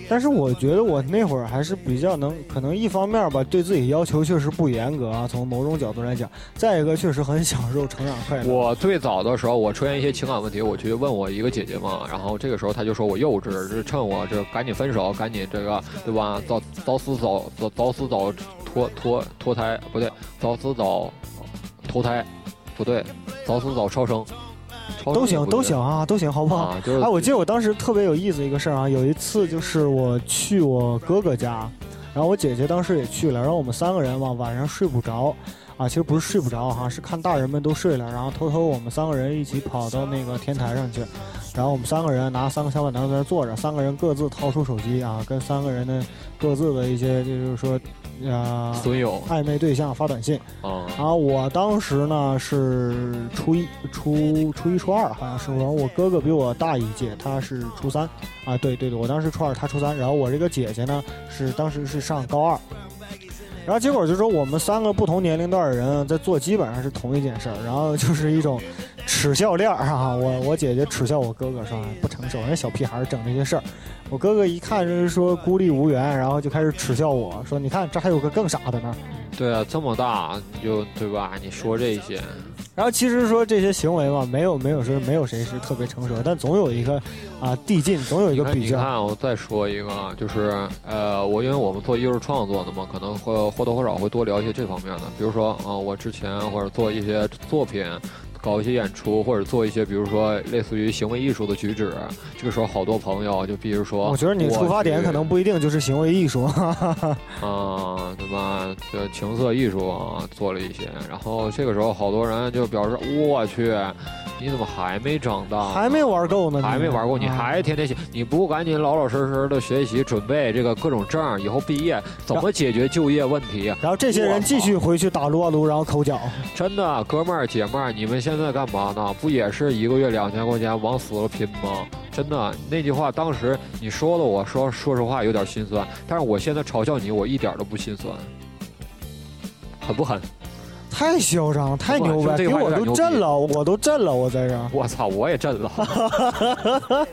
但是我觉得我那会儿还是比较能，可能一方面吧，对自己要求确实不严格啊，从某种角度来讲；再一个，确实很享受成长快。我最早的时候，我出现一些情感问题，我去问我一个姐姐嘛，然后这个时候她就说我幼稚，是趁我这赶紧分手，赶紧这个对吧？早早死早早早死早脱脱脱胎，不对，早死早投胎，不对，早死早，超生都行，都行啊，都行，好不好？啊，就是哎，我记得我当时特别有意思一个事儿啊，有一次就是我去我哥哥家，然后我姐姐当时也去了，然后我们三个人嘛晚上睡不着，啊，其实不是睡不着哈，是看大人们都睡了，然后偷偷我们三个人一起跑到那个天台上去，然后我们三个人拿三个小板凳在那坐着，三个人各自掏出手机啊，跟三个人的各自的一些就是说，呃，损友暧昧对象发短信。啊，然后我当时呢是初一、初初一、初二，好像是。然后我哥哥比我大一届，他是初三。啊，对对对，我当时初二，他初三。然后我这个姐姐呢是当时是上高二。然后结果就是说我们三个不同年龄段的人在做基本上是同一件事儿，然后就是一种耻笑链儿啊。我我姐姐耻笑我哥哥说哎不成熟，人家小屁孩儿整这些事儿。我哥哥一看就是说孤立无援，然后就开始耻笑我说你看这还有个更傻的呢。对啊，这么大你就对吧？你说这些，然后其实说这些行为嘛，没有没有说没有谁是特别成熟，但总有一个啊递进，总有一，个比较。你看，我再说一个啊，就是呃，我因为我们做艺术创作的嘛，可能会或多或少会多聊一些这方面的，比如说啊、我之前或者做一些作品，搞一些演出，或者做一些比如说类似于行为艺术的举止，这个时候好多朋友就比如说，我觉得你出发点可能不一定就是行为艺术。啊，对吧？就情色艺术啊，做了一些，然后这个时候好多人就表示，我去，你怎么还没长大？还没玩够呢，还没玩够，你啊还天天写，你不赶紧老老实实的学习，准备这个各种证，以后毕业怎么解决就业问题？然后这些人继续回去打撸啊撸，然后抠脚。真的，哥们儿姐们儿，你们现在干嘛呢？不也是一个月两千块钱往死了拼吗？真的，那句话当时你说的，我说说实话有点心酸，但是我现在嘲笑你，我一点都不心酸，狠不狠？太嚣张，太牛掰，给我都震了，我都震了，我在这儿我操，我也震了。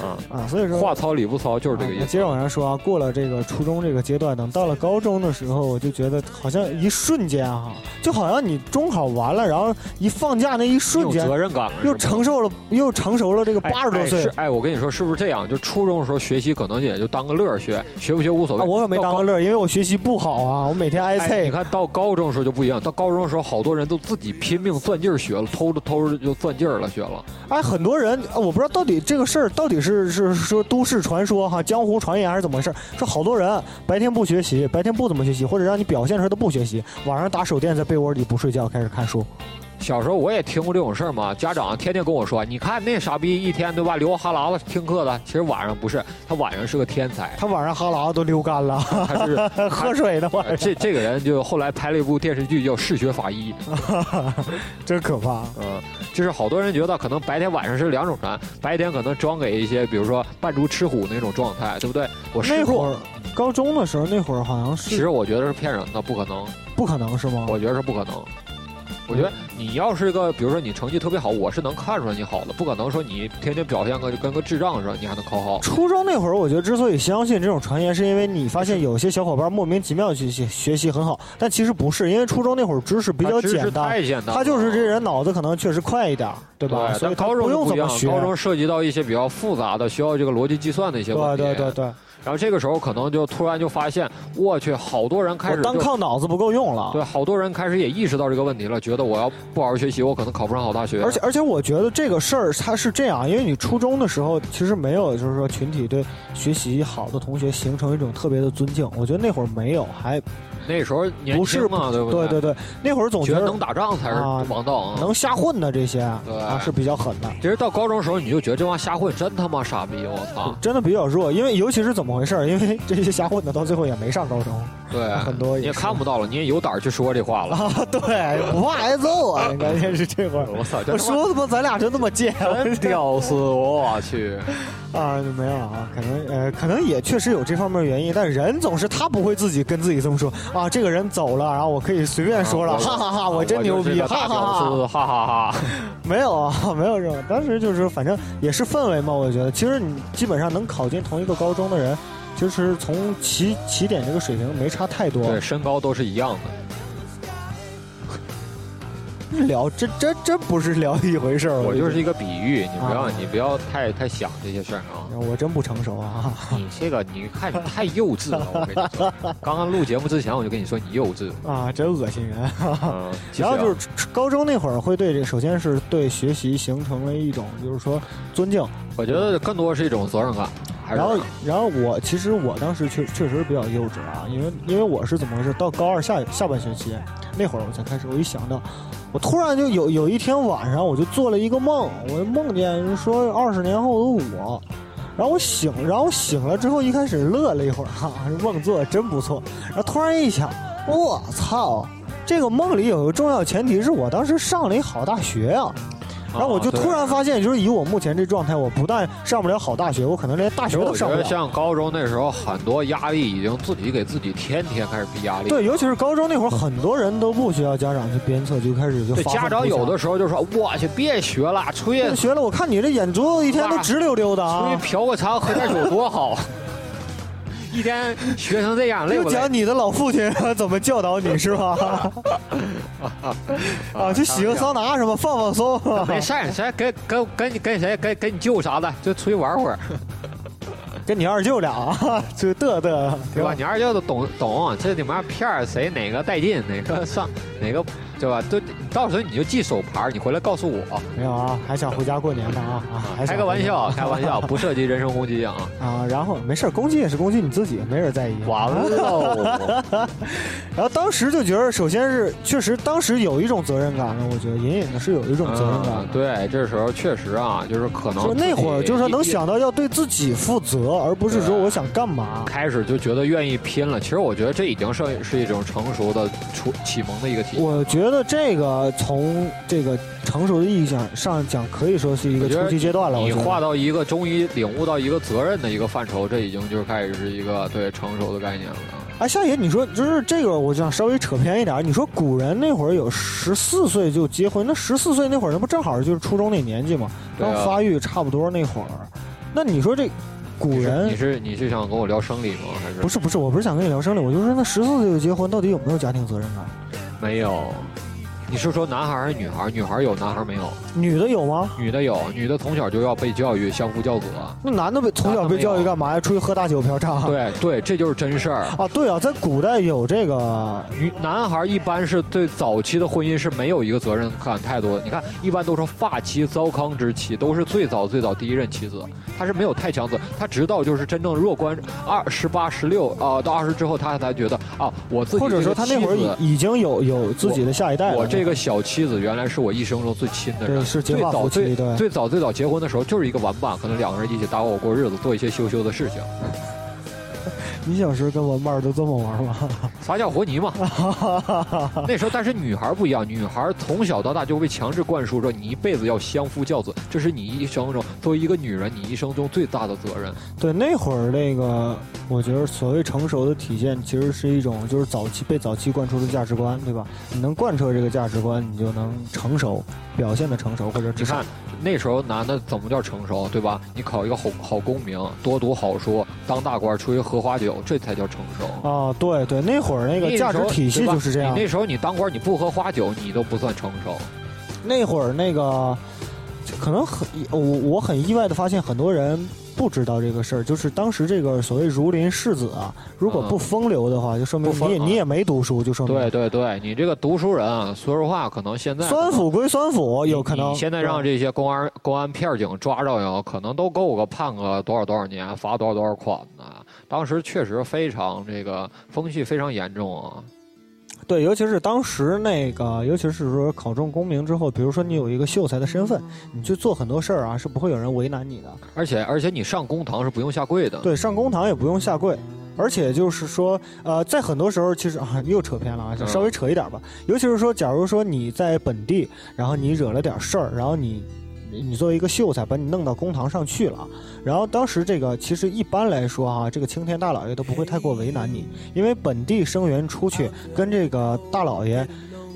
啊，啊，所以说话糙理不糙就是这个意思。啊接着往下说啊，过了这个初中这个阶段，等到了高中的时候，我就觉得好像一瞬间哈、就好像你中考完了，然后一放假那一瞬间责任感了，又承受了，又成熟了这个哎八十多岁。哎我跟你说，是不是这样？就初中的时候学习可能也就当个乐学，学不学无所谓。啊，我可没当个乐，因为我学习不好啊，我每天挨哎，你。看到高中的时候就不一样，到高中的时候，好多人都自己拼命钻劲儿学了，偷着偷着就钻劲儿了，学了。哎，很多人，呃我不知道到底这个事儿到底是是是说都市传说哈，江湖传言还是怎么回事？说好多人白天不学习，白天不怎么学习，或者让你表现出来都不学习，晚上打手电在被窝里不睡觉开始看书。小时候我也听过这种事儿嘛，家长天天跟我说，你看那傻逼一天对吧，流哈喇子听课的，其实晚上不是，他晚上是个天才，他晚上哈喇子都流干了，他是 喝水呢晚上，这这个人就后来拍了一部电视剧叫《嗜血法医》，真可怕。嗯，就是好多人觉得可能白天晚上是两种人，白天可能装给一些比如说扮猪吃虎那种状态，对不对？我那会儿高中的时候，那会儿好像是其实我觉得是骗人的，不可能，不可能是吗？我觉得是不可能。我觉得你要是个，比如说你成绩特别好，我是能看出来你好的，不可能说你天天表现个跟个智障似的，你还能考好。初中那会儿，我觉得之所以相信这种传言，是因为你发现有些小伙伴莫名其妙学习学习很好，但其实不是，因为初中那会儿知识比较简单，太简单，他就是这人脑子可能确实快一点儿，对吧？对，所以高中不用怎么学。高中涉及到一些比较复杂的，需要这个逻辑计算的一些问题。对对对对，然后这个时候可能就突然就发现，我去，好多人开始单靠脑子不够用了。对，好多人开始也意识到这个问题了，觉得我要不好好学习，我可能考不上好大学。而且而且，我觉得这个事儿它是这样，因为你初中的时候其实没有，就是说群体对学习好的同学形成一种特别的尊敬。我觉得那会儿没有，还那时候年不是轻嘛，对不对对对对，那会儿总觉得能打仗才是啊王道啊。能瞎混的这些对啊是比较狠的。其实到高中时候，你就觉得这帮瞎混真他妈傻逼，我操！真的比较弱，因为尤其是怎么回事？因为这些瞎混的到最后也没上高中对，很多也你也看不到了，你也有胆儿去说这话了。啊，对，不怕挨揍啊，关键是这会儿。我操！我说他妈咱俩真他妈贱，真 屌丝，我去！啊，没有啊，可能呃，可能也确实有这方面原因，但人总是他不会自己跟自己这么说啊，这个人走了，然后我可以随便说了，啊哈哈哈，我真牛逼，哈，哈，哈哈哈！没有啊，没有这种，当时就是反正也是氛围嘛，我觉得其实你基本上能考进同一个高中的人，其实从起起点这个水平没差太多，对，身高都是一样的。聊这这这不是聊一回事儿，我就是一个比喻，你不要啊你不要太太想这些事儿啊。我真不成熟啊。你这个你看你太幼稚了，我跟你说。刚刚录节目之前我就跟你说你幼稚。啊，真恶心人！然后就是高中那会儿会对这，首先是对学习形成了一种就是说尊敬，我觉得更多是一种责任感，然后然后我其实我当时确确实比较幼稚啊，因为因为我是怎么回事？到高二下下半学期那会儿我才开始，我一想到，我突然就有有一天晚上我就做了一个梦，我梦见说二十年后的我。然后我醒，然后我醒了之后，一开始乐了一会儿，哈、梦做的真不错。然后突然一想，我操，这个梦里有个重要前提是我当时上了一好大学啊。然后我就突然发现，就是以我目前这状态，我不但上不了好大学，我可能连大学都上不了。像高中那时候，很多压力已经自己给自己天天开始逼压力。对，尤其是高中那会儿，很多人都不需要家长去鞭策，就开始就对，家长有的时时候就说：“我去，别学了，出去学了，我看你这眼珠子一天都直溜溜的出去啊！嫖个娼，喝点酒多好。”一天学成这样，累不累就讲？你的老父亲怎么教导你是吧？啊，就洗个桑拿什么，放放松。没事儿，谁跟跟跟你跟谁跟跟你舅啥的，就出去玩会儿，跟你二舅俩啊，就嘚嘚，对吧？你二舅都懂懂，这里面片儿谁哪个带劲，哪个上哪个，对吧？都到时候你就记手牌，你回来告诉我。没有啊，还想回家过年呢啊啊！还开个玩笑，开玩笑，不涉及人身攻击啊。啊，然后没事儿，攻击也是攻击你自己，没人在意。完了，然后当时就觉得，首先是确实当时有一种责任感了，我觉得隐隐的是有一种责任感。嗯对，这时候确实啊，就是可能就那会儿，就是说能想到要对自己负责，而不是说我想干嘛。开始就觉得愿意拼了。其实我觉得这已经是是一种成熟的出启蒙的一个体验。我觉得这个从这个成熟的意义上上讲，可以说是一个初级阶段了。我你觉得。划到一个终于领悟到一个责任的一个范畴，这已经就是开始是一个对成熟的概念了。哎，夏爷，你说就是这个，我想稍微扯偏一点。你说古人那会儿有十四岁就结婚，那十四岁那会儿，那不正好就是初中那年纪吗？对啊刚发育差不多那会儿。那你说这古人你是你是想跟我聊生理吗？还是不是不是，我不是想跟你聊生理，我就说那十四岁就结婚，到底有没有家庭责任感？没有？你是说男孩还是女孩？女孩有，男孩没有。女的有吗？女的有，女的从小就要被教育相夫教子。那男的被从小被教育干嘛呀？出去喝大酒嫖娼？对对，这就是真事儿。啊，对啊，在古代有这个女男孩一般是对早期的婚姻是没有一个责任感太多的。你看，一般都说发妻糟糠之妻，都是最早最早第一任妻子，他是没有太强责，他直到就是真正弱冠二十八、十六啊到二十之后，他才觉得啊，我自己或者说他那会儿已已经有有自己的下一代了。我这个小妻子原来是我一生中最亲的人，对是最早最最早最早结婚的时候就是一个玩伴，可能两个人一起搭伙过日子，做一些羞羞的事情，你小时候跟玩伴儿都这么玩吗？撒娇和泥嘛。那时候，但是女孩不一样，女孩从小到大就被强制灌输说你一辈子要相夫教子，这是你一生中作为一个女人，你一生中最大的责任。对，那会儿那个，我觉得所谓成熟的体现，其实是一种就是早期被早期灌输的价值观，对吧？你能贯彻这个价值观，你就能成熟，表现的成熟，或者至少你看那时候男的怎么叫成熟，对吧？你考一个好好功名，多读好书，当大官，出去喝花酒，这才叫成熟。啊，对对，那会儿那个价值体系就是这样你。那时候你当官，你不喝花酒，你都不算成熟。那会儿那个可能很我我很意外的发现，很多人不知道这个事儿，就是当时这个所谓儒林世子啊，如果嗯不风流的话，就说明你也你也没读书，就说明对对对，你这个读书人啊，说实话，可能现在酸腐归酸腐，有可能你现在让这些公安公安片警抓着有，可能都够个判个多少多少年，罚多少多少款呢？当时确实非常这个风气非常严重啊。对，尤其是当时那个，尤其是说考中功名之后，比如说你有一个秀才的身份，你去做很多事儿啊，是不会有人为难你的。而且而且你上公堂是不用下跪的。对，上公堂也不用下跪，而且就是说，呃，在很多时候，其实啊，又扯偏了啊，就稍微扯一点吧。尤其是说，假如说你在本地，然后你惹了点事儿，然后你。你作为一个秀才，把你弄到公堂上去了，然后当时这个其实一般来说哈、这个青天大老爷都不会太过为难你，因为本地生源出去跟这个大老爷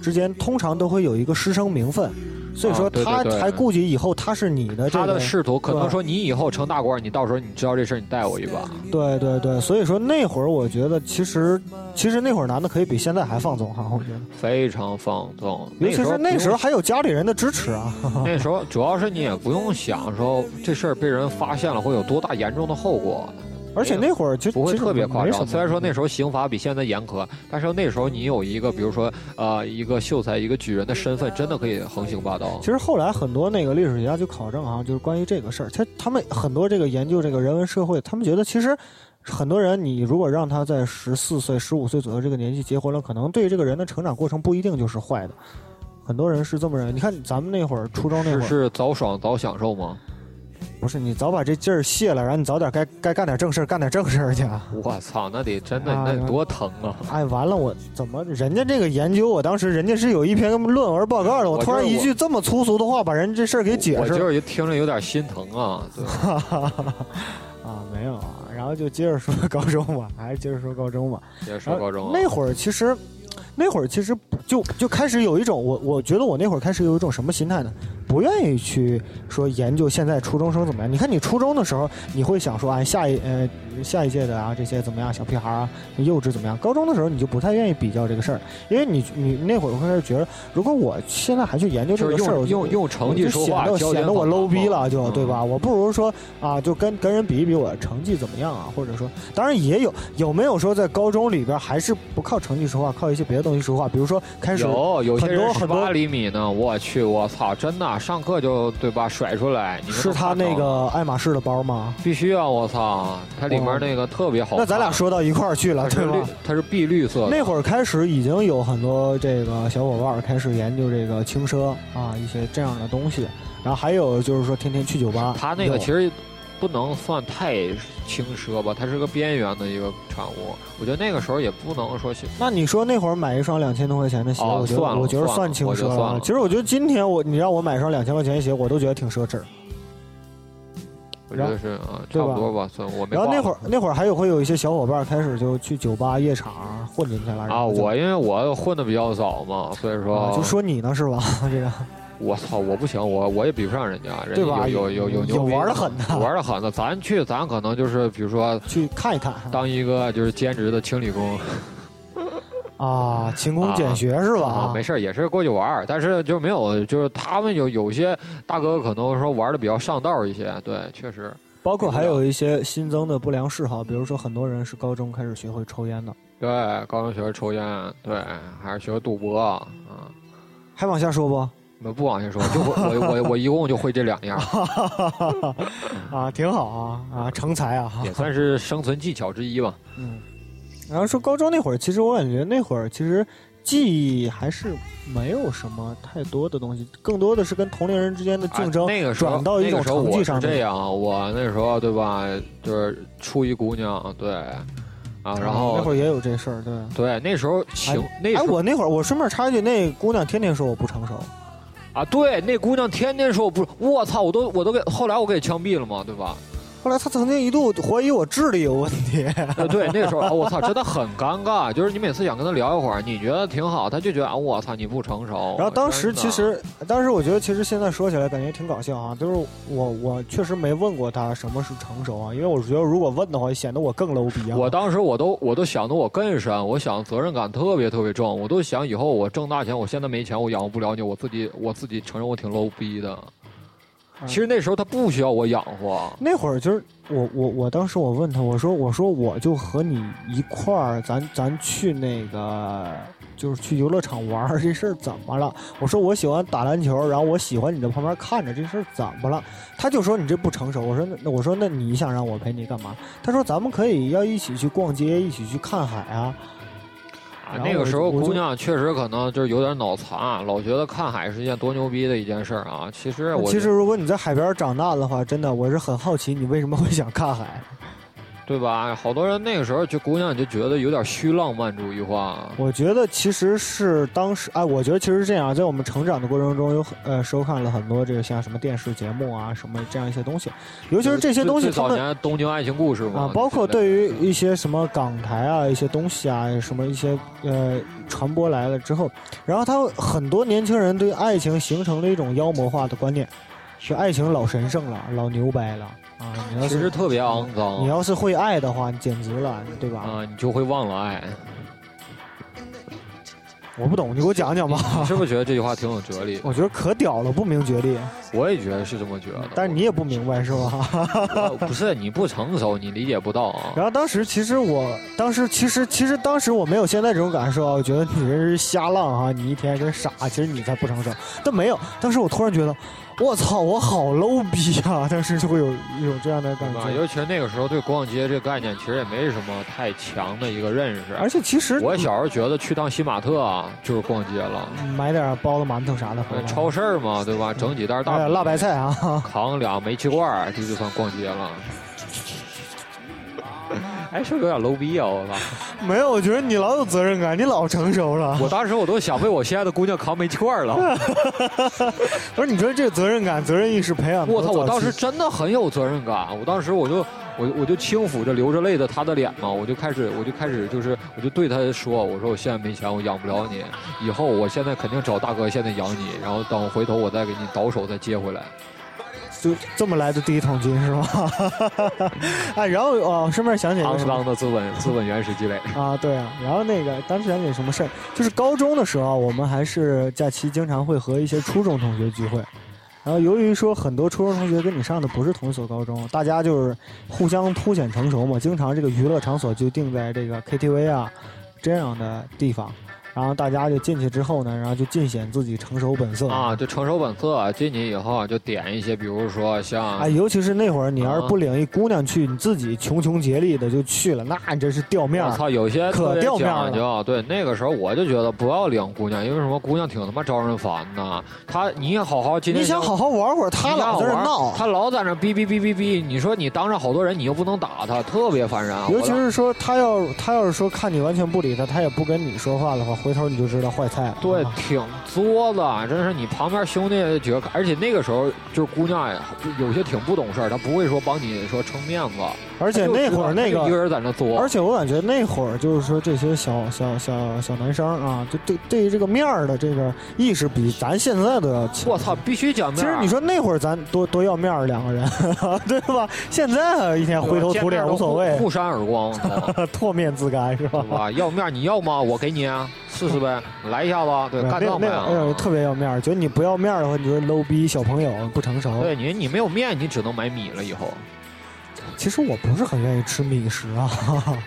之间通常都会有一个师生名分，所以说他还顾及以后他是你的这个他的仕途可能说你以后成大官，你到时候你知道这事儿，你带我一把。对对对，所以说那会儿我觉得其实其实那会儿男的可以比现在还放纵哈，我觉得，非常放纵，尤其是那时候还有家里人的支持啊。那时候主要是你也不用想说这事儿被人发现了会有多大严重的后果，而且那会儿其实不会特别夸张。虽然说那时候刑罚比现在严苛，但是那时候你有一个，比如说呃一个秀才、一个举人的身份，真的可以横行霸道其。实后来很多那个历史学家就考证啊，就是关于这个事儿，他他们很多这个研究这个人文社会，他们觉得其实很多人你如果让他在十四岁、十五岁左右这个年纪结婚了，可能对这个人的成长过程不一定就是坏的。很多人是这么认为。你看咱们那会儿初中那会儿，是是早爽早享受吗？不是你早把这劲儿卸了，然后你早点该该干点正事儿，干点正事儿去。我操，那得真的啊那得多疼啊！哎，完了，我怎么人家这个研究，我当时人家是有一篇论文报告的，我突然一句这么粗俗的话，把人这事儿给解释了。我就是听着有点心疼啊。对 啊，没有啊，然后就接着说高中吧，还是接着说高中吧。接着说高中啊，那会儿其实，那会儿其实就就开始有一种我我觉得我那会儿开始有一种什么心态呢？不愿意去说研究现在初中生怎么样。你看你初中的时候，你会想说，啊，下一呃下一届的啊这些怎么样，小屁孩儿啊幼稚怎么样？高中的时候你就不太愿意比较这个事儿，因为你你那会儿会开始觉得，如果我现在还去研究这个事儿，用用用成绩说话，就显得显得我 low 逼了，就嗯对吧？我不如说啊，就跟跟人比一比我成绩怎么样啊，或者说，当然也有有没有说在高中里边还是不靠成绩说话，靠一些别的东西说话，比如说开始有有些很多很多人十八厘米呢，我去，我操，真的，上课就对吧，甩出来，你是他那个爱马仕的包吗？必须啊，我操，它里面那个特别好看。那咱俩说到一块儿去了，对吧？，它是碧绿色的。那会儿开始已经有很多这个小伙伴儿开始研究这个轻奢啊一些这样的东西，然后还有就是说天天去酒吧，他那个其实不能算太轻奢吧，它是个边缘的一个产物。我觉得那个时候也不能说是那你说那会儿买一双两千多块钱的鞋，哦我觉得算了我觉得算轻奢了其实我觉得今天我你让我买双两千块钱的鞋，我都觉得挺奢侈。我觉得是啊，差不多吧，算我没然后那会儿那会儿还有会有一些小伙伴开始就去酒吧夜场混进去了啊，我因为我混的比较早嘛，所以说啊就说你呢是吧？这个我操，我不行，我我也比不上人家，人对吧家有有有有玩的狠的玩的狠的，咱去咱可能就是比如说去看一看当一个就是兼职的清理工啊，勤工俭学是吧？啊，没事儿也是过去玩儿，但是就没有就是他们有有些大哥可能说玩的比较上道一些，对，确实包括还有一些新增的不良嗜好，比如说很多人是高中开始学会抽烟的。对，高中学会抽烟，对，还是学会赌博啊。还往下说不？那不往下说，就会我我我一共就会这两样，啊，挺好啊啊，成才啊！也算是生存技巧之一吧。嗯，然后说高中那会儿，其实我感觉那会儿其实记忆还是没有什么太多的东西，更多的是跟同龄人之间的竞争哎那个时候转到一种那个时候我成绩上面。是这样，我那时候对吧，就是处一姑娘，对，啊，然后那会儿也有这事儿，对。对那时候情那时哎，候我那会儿我顺便插一句，那姑娘天天说我不成熟，啊，对，那姑娘天天说我不，我操，我都我都给后来我给枪毙了嘛，对吧？后来他曾经一度怀疑我智力有问题。呃，对，那个时候，哦我操，真的很尴尬。就是你每次想跟他聊一会儿，你觉得挺好，他就觉得啊，我操，你不成熟。然后当时其实，当时我觉得其实现在说起来感觉挺搞笑啊，就是我我确实没问过他什么是成熟啊，因为我觉得如果问的话，显得我更 low 逼啊。我当时我都我都想的我更深，我想责任感特别特别重，我都想以后我挣大钱，我现在没钱，我养活不了你，我自己我自己承认我挺 low 逼的。其实那时候他不需要我养活，那会儿就是我我我当时我问他，我说我说我就和你一块儿，咱咱去那个就是去游乐场玩儿，这事儿怎么了？我说我喜欢打篮球，然后我喜欢你在旁边看着，这事儿怎么了？他就说你这不成熟。我说那那我说那你想让我陪你干嘛？他说咱们可以要一起去逛街，一起去看海啊。那个时候姑娘确实可能就是有点脑残，老觉得看海是一件多牛逼的一件事儿啊。其实我其实如果你在海边长大的话，真的我是很好奇你为什么会想看海。对吧？好多人那个时候就姑娘就觉得有点虚浪漫主义化。我觉得其实是当时，哎，我觉得其实是这样，在我们成长的过程中有很呃收看了很多这个像什么电视节目啊，什么这样一些东西，尤其是这些东西，早他们年东京爱情故事嘛啊，包括对于一些什么港台啊一些东西啊，什么一些呃传播来了之后，然后他很多年轻人对爱情形成了一种妖魔化的观念，是爱情老神圣了，老牛掰了啊！你要其实是特别肮脏。你要是会爱的话，你简直了，对吧？啊，你就会忘了爱。我不懂，你给我讲讲吧。你是不是觉得这句话挺有哲理？我觉得可屌了，不明觉厉。我也觉得是这么觉得。但是你也不明白是吧？我 不是你不成熟，你理解不到啊。然后当时其实我当时其实其实当时我没有现在这种感受啊，我觉得你这是瞎浪啊，你一天跟傻，其实你才不成熟。但没有，当时我突然觉得，我操，我好 low 逼啊！当时就会有一种这样的感？觉。尤其是那个时候对逛街这个概念，其实也没什么太强的一个认识。而且其实我小时候觉得去趟新玛特啊，就是逛街了。买点包子、馒头啥的回来，超市嘛，对吧？整几袋大嗯辣白菜啊。扛俩煤气罐儿，这就算逛街了。哎，是不是有点 low 逼啊？我操！没有，我觉得你老有责任感，你老成熟了。我当时我都想为我心爱的姑娘扛煤气罐儿了。不是，你说这个责任感、责任意识培养得我操！我当时真的很有责任感。我当时我就我我就轻抚着流着泪的她的脸嘛，我就开始我就开始就是我就对她说，我说我现在没钱，我养不了你，以后我现在肯定找大哥现在养你，然后等回头我再给你倒手再接回来。就这么来的第一桶金是吗？哎，然后哦，顺便想起来肮什么脏的资本资本原始积累。啊？对啊，然后那个当时想起什么事儿，就是高中的时候，我们还是假期经常会和一些初中同学聚会。然后由于说很多初中同学跟你上的不是同一所高中，大家就是互相凸显成熟嘛，经常这个娱乐场所就定在这个 KTV 啊这样的地方。然后大家就进去之后呢，然后就尽显自己成熟本色啊，就成熟本色，进去以后啊就点一些，比如说像哎，尤其是那会儿，你要是啊不领一姑娘去，你自己穷穷竭力的就去了，那你真是掉面儿。我操，有些可掉面儿讲究。对，那个时候我就觉得不要领姑娘，因为什么？姑娘挺他妈招人烦呐。她你也好好今天你想好好玩会儿，她老在那闹。她老在那哔哔哔哔哔。你说你当着好多人，你又不能打她，特别烦人。啊尤其是说她要她要是说看你完全不理她，她也不跟你说话的话，回头你就知道坏菜。对，挺作的，真是你旁边兄弟几个，而且那个时候就是姑娘呀，有些挺不懂事儿，她不会说帮你说撑面子，而且那会儿 那个，一个人在那作，而且我感觉那会儿就是说这些小小小小男生啊，就对对于这个面儿的这个意识比咱现在都要强。我操，必须讲面。其实你说那会儿咱多多要面儿两个人，对吧？现在一天灰头土脸无所谓，互扇耳光，操 唾面自干是吧啊？要面儿你要吗？我给你啊，试试呗，来一下子，对，干那仗呗那。个哎特别要面儿，觉得你不要面儿的话，你就是 low 逼小朋友不成熟。对你，你没有面，你只能买米了。以后其实我不是很愿意吃米食啊，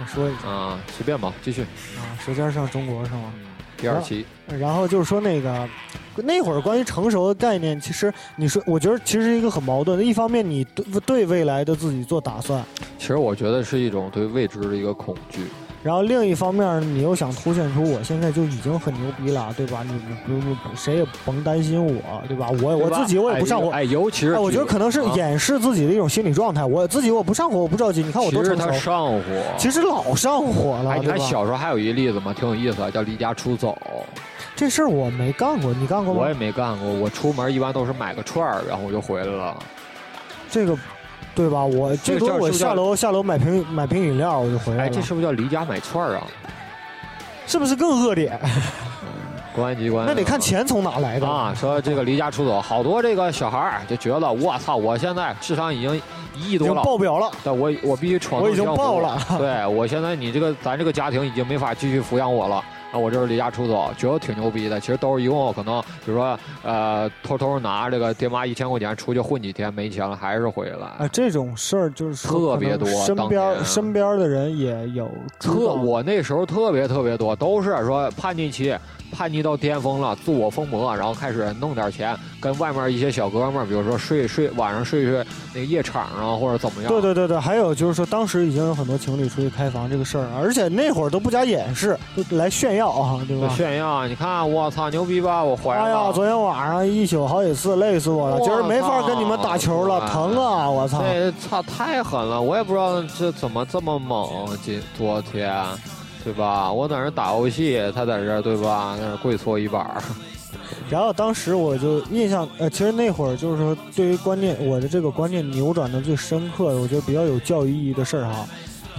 我说一下啊，随便吧，继续。啊，《舌尖上中国》是吗？嗯，第二期然后就是说那个那会儿关于成熟的概念，其实你说，我觉得其实是一个很矛盾的。一方面，你对对未来的自己做打算，其实我觉得是一种对未知的一个恐惧。然后另一方面，你又想凸显出我现在就已经很牛逼了，对吧？你不不不，谁也甭担心我，对吧？我我自己我也不上火。哎，尤其是哎，我觉得可能是啊掩饰自己的一种心理状态。我自己我不上火，我不着急。你看我其实他多成熟，上火。其实老上火了，哎，你对吧？看小时候还有一例子嘛，挺有意思的，叫离家出走。这事儿我没干过，你干过吗我也？没干过，我出门一般都是买个串儿，然后我就回来了。这个，对吧？我最多我下楼下楼买瓶买瓶饮料我就回来哎，了这。是不是叫离家买串儿啊？是不是更恶劣？公安机关那得看钱从哪来的啊，说这个离家出走，好多这个小孩儿就觉得我操，我现在智商已经一亿已经多了，爆表了。但我我必须闯我已经爆了对我现在你这个咱这个家庭已经没法继续抚养我了。啊，我这是离家出走，觉得挺牛逼的。其实都是一共可能，比如说，呃，偷偷拿这个爹妈一千块钱出去混几天，没钱了还是回来。啊，这种事儿就是特别多当身边身边的人也有特我那时候特别特别多，都是说叛逆期，叛逆到巅峰了，自我疯魔，然后开始弄点钱，跟外面一些小哥们儿，比如说睡睡晚上睡睡那个夜场啊，或者怎么样。对对对对，还有就是说，当时已经有很多情侣出去开房这个事儿，而且那会儿都不加掩饰，就来炫耀啊，对吧？炫耀，你看我操牛逼吧，我怀哎呀，昨天晚上一宿好几次，累死我了，我今儿没法跟你们打球了，哎疼啊！我操！这操太狠了，我也不知道这怎么这么猛。今昨天，对吧？我在那打游戏，他在这儿对吧？那跪搓衣板。然后当时我就印象，呃，其实那会儿就是说，对于观念，我的这个观念扭转的最深刻的，我觉得比较有教育意义的事儿哈。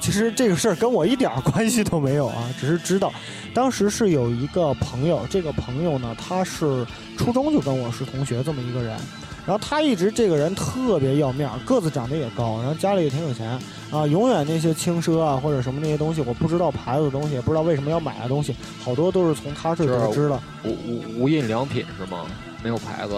其实这个事儿跟我一点关系都没有啊，只是知道，当时是有一个朋友，这个朋友呢，他是初中就跟我是同学这么一个人，然后他一直这个人特别要面儿，个子长得也高，然后家里也挺有钱啊，永远那些轻奢啊或者什么那些东西，我不知道牌子的东西，也不知道为什么要买的东西，好多都是从他这儿得知的。无无无印良品是吗？没有牌子。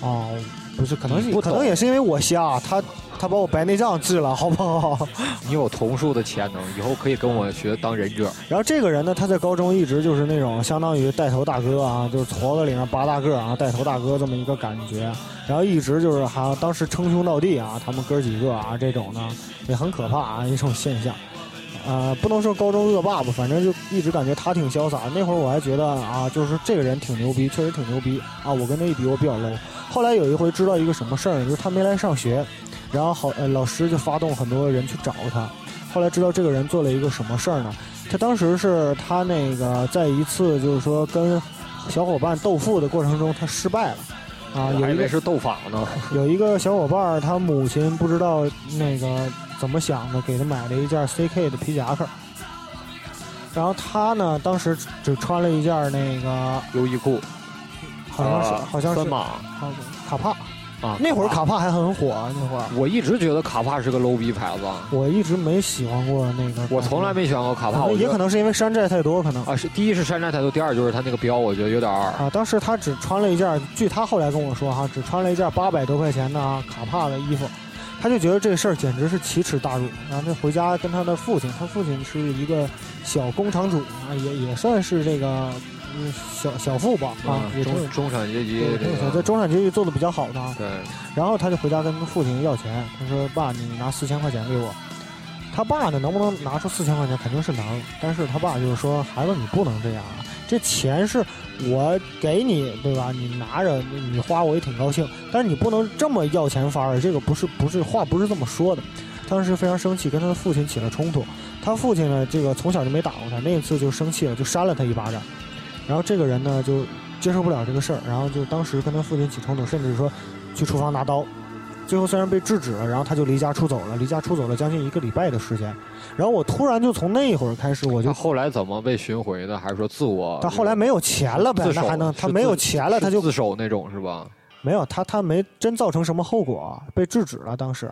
哦，不是，可能是可能也是因为我瞎，他他把我白内障治了，好不好？你有瞳术的潜能，以后可以跟我学当忍者。然后这个人呢，他在高中一直就是那种相当于带头大哥啊，就是矬子里面拔大个儿啊，带头大哥这么一个感觉。然后一直就是还当时称兄道弟啊，他们哥几个啊，这种呢也很可怕啊一种现象。呃，不能说高中恶霸吧，反正就一直感觉他挺潇洒。那会儿我还觉得啊，就是这个人挺牛逼，确实挺牛逼啊。我跟他一比，我比较 low。后来有一回知道一个什么事儿，就是他没来上学，然后好呃老师就发动很多人去找他。后来知道这个人做了一个什么事儿呢？他当时是他那个在一次就是说跟小伙伴斗富的过程中，他失败了。啊，有一个我还以为是斗法呢。有一个小伙伴，他母亲不知道那个怎么想的，给他买了一件 CK 的皮夹克。然后他呢，当时只穿了一件那个，优衣库，好像是、啊好像是森马好卡帕。啊。那会儿卡帕还很火，那会儿我一直觉得卡帕是个 low 逼牌子，我一直没喜欢过那个。我从来没喜欢过卡帕。也可能是因为山寨太多，可能啊，是第一是山寨太多，第二就是他那个标，我觉得有点二。啊，当时他只穿了一件，据他后来跟我说哈，只穿了一件八百多块钱的啊卡帕的衣服，他就觉得这事儿简直是奇耻大辱。然后他回家跟他的父亲，他父亲是一个小工厂主啊，也也算是这个嗯小小富吧啊，中中产阶级对这个在中产阶级做的比较好的啊。对，然后他就回家跟他父亲要钱，他说：“爸，你拿四千块钱给我。”他爸呢，能不能拿出四千块钱，肯定是能，但是他爸就是说：“孩子，你不能这样啊，这钱是我给你，对吧？你拿着，你你花我也挺高兴，但是你不能这么要钱法儿，这个不是不是话不是这么说的。”当时非常生气，跟他的父亲起了冲突。他父亲呢，这个从小就没打过他，那一次就生气了，就扇了他一巴掌。然后这个人呢，就接受不了这个事儿，然后就当时跟他父亲起冲突，甚至说去厨房拿刀。最后虽然被制止了，然后他就离家出走了，离家出走了将近一个礼拜的时间。然后我突然就从那一会儿开始，我就他后来怎么被寻回的？还是说自我？他后来没有钱了呗那还能他没有钱了，他就自首那种是吧？没有他他没真造成什么后果，被制止了当时。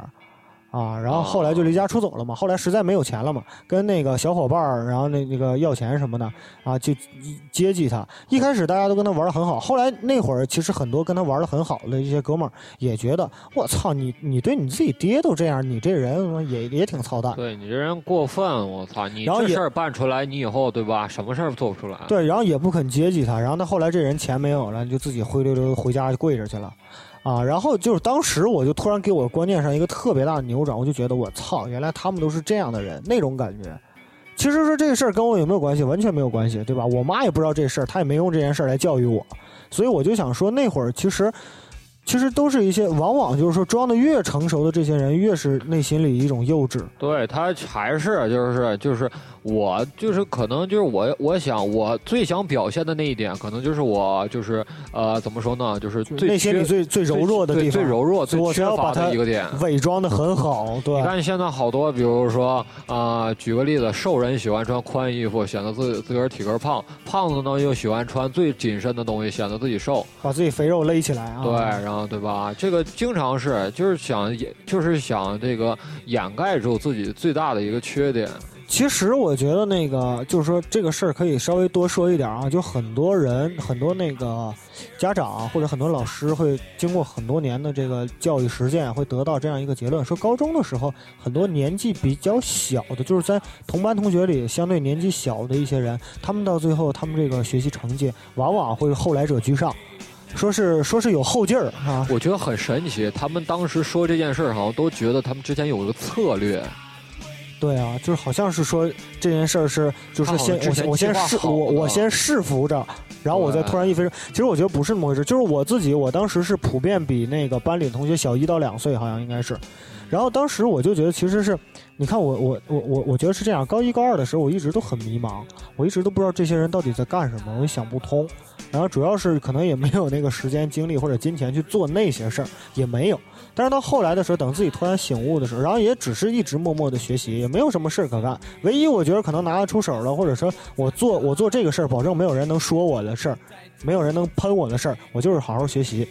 啊，然后后来就离家出走了嘛。后来实在没有钱了嘛，跟那个小伙伴儿，然后那那个要钱什么的啊，就接济他。一开始大家都跟他玩的很好，后来那会儿其实很多跟他玩的很好的一些哥们儿也觉得，我操，你你对你自己爹都这样，你这人也也挺操蛋。对你这人过分，我操！你然后事儿办出来，你以后对吧？什么事儿做不出来？对，然后也不肯接济他，然后他后来这人钱没有了，就自己灰溜溜回家就跪着去了，啊，然后就是当时我就突然给我观念上一个特别大的扭转，我就觉得我操，原来他们都是这样的人，那种感觉。其实说这个事儿跟我有没有关系，完全没有关系，对吧？我妈也不知道这事儿，她也没用这件事儿来教育我，所以我就想说，那会儿其实。其实都是一些，往往就是说装的越成熟的这些人，越是内心里一种幼稚。对他还是就是就是我就是可能就是我我想我最想表现的那一点，可能就是我就是呃怎么说呢，就是最内心里缺最最柔弱的地最方，最柔弱、最我缺乏才要把它的一个点。伪装的很好。对你，看现在好多，比如说啊、呃举个例子，瘦人喜欢穿宽衣服，显得自己自个儿体格胖；胖子呢又喜欢穿最紧身的东西，显得自己瘦。把自己肥肉勒起来啊。对，然后对吧？这个经常是就是想也就是想这个掩盖住自己最大的一个缺点。其实我觉得那个就是说这个事儿可以稍微多说一点啊，就很多人很多那个家长或者很多老师会经过很多年的这个教育实践，会得到这样一个结论：说高中的时候，很多年纪比较小的，就是在同班同学里相对年纪小的一些人，他们到最后他们这个学习成绩往往会后来者居上，说是 说是有后劲儿啊。我觉得很神奇，他们当时说这件事儿，好像都觉得他们之前有一个策略。对啊，就是好像是说这件事儿是，就是他好像先我我先试我我先试服着，然后我再突然一飞。其实我觉得不是那么回事，就是我自己，我当时是普遍比那个班里同学小一到两岁，好像应该是。然后当时我就觉得，其实是，你看我我我我我觉得是这样。高一高二的时候，我一直都很迷茫，我一直都不知道这些人到底在干什么，我也想不通。然后主要是可能也没有那个时间、精力或者金钱去做那些事儿，也没有。但是到后来的时候，等自己突然醒悟的时候，然后也只是一直默默的学习，也没有什么事儿可干。唯一我觉得可能拿得出手的，或者说我做我做这个事儿，保证没有人能说我的事儿，没有人能喷我的事儿，我就是好好学习。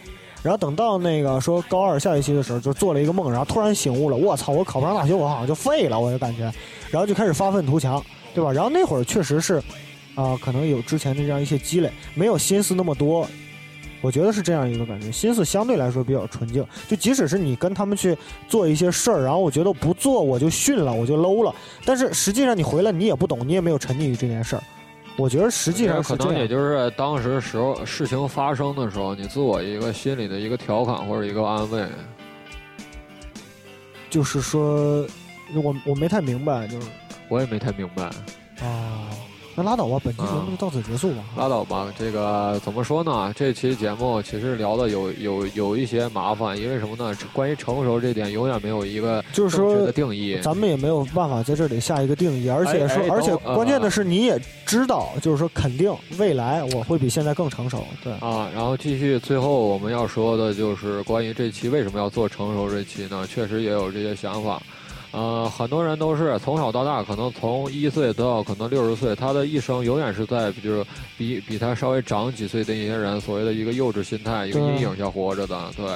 然后等到那个说高二下学期的时候，就做了一个梦，然后突然醒悟了，我操，我考不上大学，我好像就废了，我就感觉，然后就开始发愤图强，对吧？然后那会儿确实是，啊、可能有之前的这样一些积累，没有心思那么多。我觉得是这样一个感觉，心思相对来说比较纯净。就即使是你跟他们去做一些事儿，然后我觉得不做我就逊了，我就 low 了，但是实际上你回来你也不懂，你也没有沉溺于这件事儿。我觉得实际上可能也。就是当时时候事情发生的时候，你自我一个心里的一个调侃或者一个安慰。就是说，我我没太明白，就是我也没太明白，啊，那拉倒吧，本期节目就到此结束吧。拉倒吧，这个怎么说呢？这期节目其实聊的有有有一些麻烦，因为什么呢？关于成熟这点，永远没有一个就是说的定义。咱们也没有办法在这里下一个定义，而且说，哎而且关键的是，你也知道，就是说，肯定未来我会比现在更成熟。对，啊，然后继续，最后我们要说的就是关于这期为什么要做成熟这期呢？确实也有这些想法。呃，很多人都是从小到大，可能从一岁到可能六十岁，他的一生永远是在就是比比他稍微长几岁的一些人所谓的一个幼稚心态、一个阴影下活着的。对，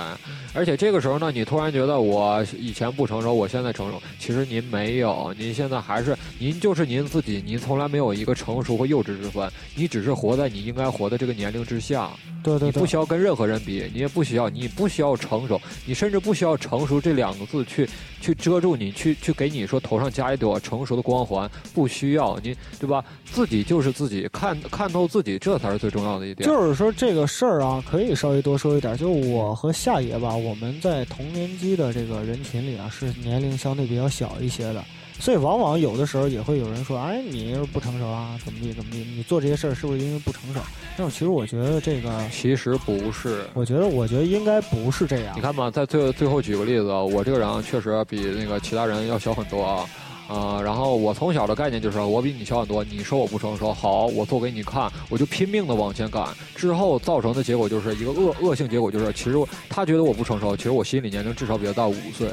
而且这个时候呢，你突然觉得我以前不成熟，我现在成熟，其实您没有，您现在还是您就是您自己，您从来没有一个成熟和幼稚之分，你只是活在你应该活的这个年龄之下。对对对你不需，要跟任何人比，你也不需要，你不需要成熟，你甚至不需要成熟这两个字去去遮住你，去去给你说头上加一朵成熟的光环，不需要你，对吧？自己就是自己，看看透自己，这才是最重要的一点。就是说这个事儿啊，可以稍微多说一点。就我和夏爷吧，我们在同年级的这个人群里啊，是年龄相对比较小一些的，所以往往有的时候也会有人说，哎，你不成熟啊，怎么地怎么地，你做这些事儿是不是因为不成熟？但是其实我觉得这个，其实不是。我觉得我觉得应该不是这样你。看吧，在最最后举个例子啊，我这个人啊确实比那个其他人要小很多啊。啊、然后我从小的概念就是我比你小很多，你说我不成熟，好，我做给你看，我就拼命的往前赶，之后造成的结果就是一个恶恶性结果，就是其实我他觉得我不成熟，其实我心理年龄至少比他大五岁，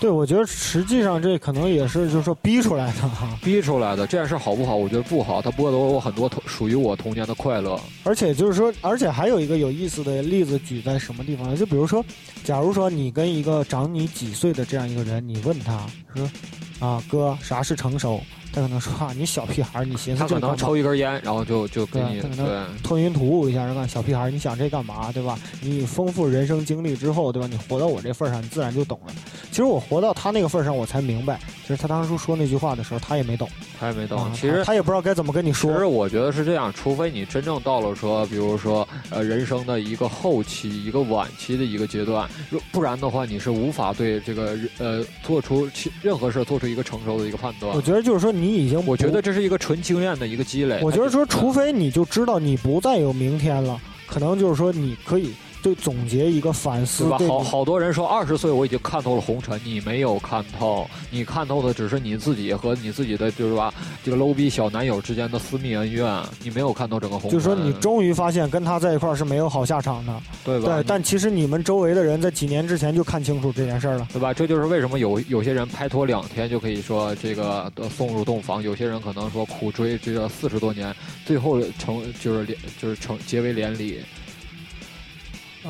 对，我觉得实际上这可能也是就是说逼出来的哈。逼出来的。这件事好不好？我觉得不好，它剥夺了我很多童属于我童年的快乐。而且就是说，而且还有一个有意思的例子举在什么地方呢？就比如说，假如说你跟一个长你几岁的这样一个人，你问他说：“啊，哥，啥是成熟？”他可能说：“啊，你小屁孩儿，你寻思他可能？抽一根烟，然后就就给你对。吞云吐雾一下，然后小屁孩儿，你想这干嘛？对吧？你丰富人生经历之后，对吧？你活到我这份儿上，你自然就懂了。其实我活到他那个份儿上，我才明白，其实他当初说那句话的时候，他也没懂。他也没懂啊，其实他也不知道该怎么跟你说其实。我觉得是这样，除非你真正到了说，比如说呃人生的一个后期、一个晚期的一个阶段，如不然的话，你是无法对这个呃做出其任何事做出一个成熟的一个判断我。觉得就是说，你已经我觉得这是一个纯经验的一个积累。我觉得说，除非你就知道你不再有明天了，可能就是说你可以对总结一个反思对吧？好好多人说二十岁我已经看透了红尘，你没有看透，你看透的只是你自己和你自己的就是吧这个 low 逼小男友之间的私密恩怨，你没有看透整个红尘。就是说你终于发现跟他在一块儿是没有好下场的，对吧？对。但其实你们周围的人在几年之前就看清楚这件事儿了。对吧？这就是为什么有有些人拍拖两天就可以说这个呃送入洞房，有些人可能说苦追追了四十多年，最后成就是连就是成结为连理，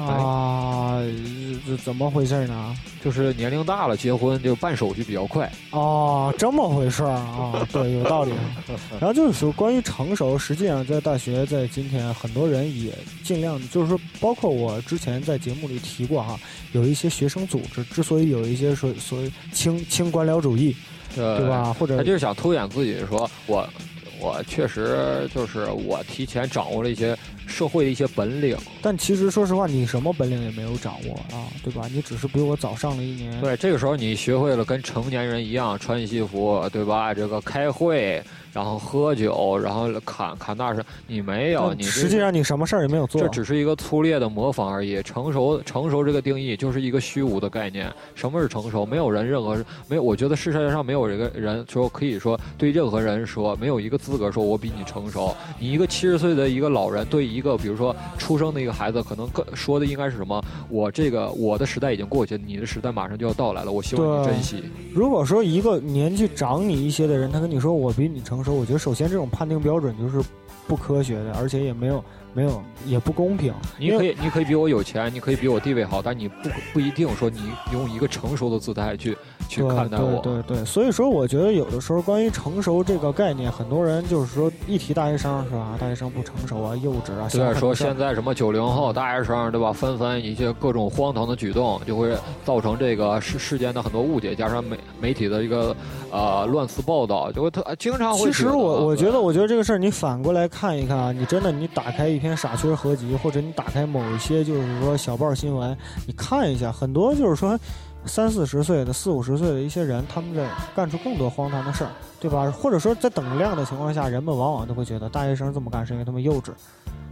啊，这怎么回事呢？就是年龄大了结婚就办手续比较快。哦，这么回事儿啊，对，有道理。然后就是说，关于成熟，实际上在大学，在今天，很多人也尽量，就是说，包括我之前在节目里提过哈，有一些学生组织之所以有一些说所谓轻轻官僚主义，对对？吧？或者他就是想凸显自己，说我我确实就是我提前掌握了一些社会的一些本领。但其实说实话，你什么本领也没有掌握啊，对吧？你只是比我早上了一年。对，这个时候你学会了跟成年人一样穿西服，对吧？这个开会，然后喝酒，然后砍砍大声，你没有，你实际上你什么事儿也没有做这。只是一个粗略的模仿而已。成熟，成熟这个定义就是一个虚无的概念。什么是成熟？没有人任何没有，我觉得世界上没有一个人说可以说对任何人说没有一个资格说我比你成熟。你一个七十岁的一个老人对一个比如说出生的一个孩子，可能更说的应该是什么？我这个我的时代已经过去，你的时代马上就要到来了，我希望你珍惜。如果说一个年纪长你一些的人，他跟你说我比你成熟，我觉得首先这种判定标准就是不科学的，而且也没有没有也不公平。你可以，你可以比我有钱，你可以比我地位好，但你不不一定说你用一个成熟的姿态去去看待我。对对对，所以说我觉得有的时候关于成熟这个概念，很多人就是说一提大学生是吧？大学生不成熟啊，幼稚啊。对，想很多事儿说现在什么九零后大学生，对吧？纷纷一些各种荒唐的举动，就会造成这个世世间的很多误解，加上媒媒体的一个呃乱次报道，就会特经常会其实我我觉得，我觉得这个事儿你反过来看一看啊，你真的你打开一篇傻缺合集，或者你打开某一些就是说小报新闻，你看一下，很多就是说，三四十岁的、四五十岁的一些人，他们在干出更多荒唐的事儿，对吧？或者说在等量的情况下，人们往往都会觉得大学生这么干是因为他们幼稚。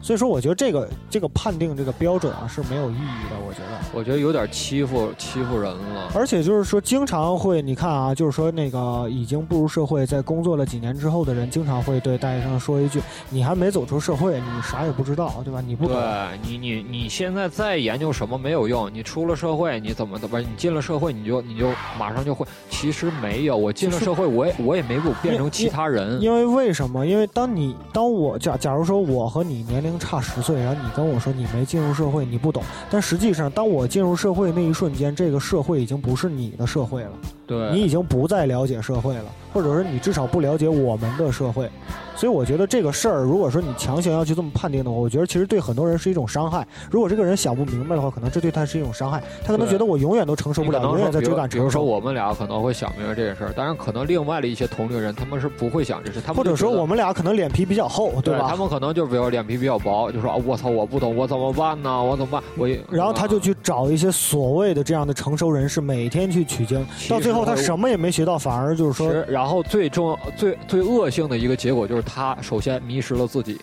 所以说，我觉得这个这个判定这个标准啊是没有意义的。我觉得，我觉得有点欺负欺负人了。而且就是说，经常会你看啊，就是说那个已经步入社会，在工作了几年之后的人，经常会对大学生说一句：“你还没走出社会，你啥也不知道，对吧？你不懂。”对你，你你现在再研究什么没有用。你出了社会，你怎么怎么你进了社会，你就你就马上就会。其实没有，我进了社会，我也我也没有变成其他人。因为为什么？因为当你当我假假如说我和你年龄差十岁，然后你跟我说你没进入社会，你不懂。但实际上，当我进入社会那一瞬间，这个社会已经不是你的社会了。对你已经不再了解社会了，或者说你至少不了解我们的社会。所以我觉得这个事儿，如果说你强行要去这么判定的话，我觉得其实对很多人是一种伤害。如果这个人想不明白的话，可能这对他是一种伤害。他可能觉得我永远都承受不了，永远在追赶比如说。我们俩可能会想明白这件事儿，但是可能另外的一些同龄人他们是不会想这事，他们或者说我们俩可能脸皮比较厚，对吧？他们可能就比如脸皮比较薄，就说啊我操我不懂我怎么办呢？我怎么办？我也然后他就去找一些所谓的这样的成熟人士，每天去取经，到最后他什么也没学到，反而就是说，然后最重要、最最恶性的一个结果就是他首先迷失了自己，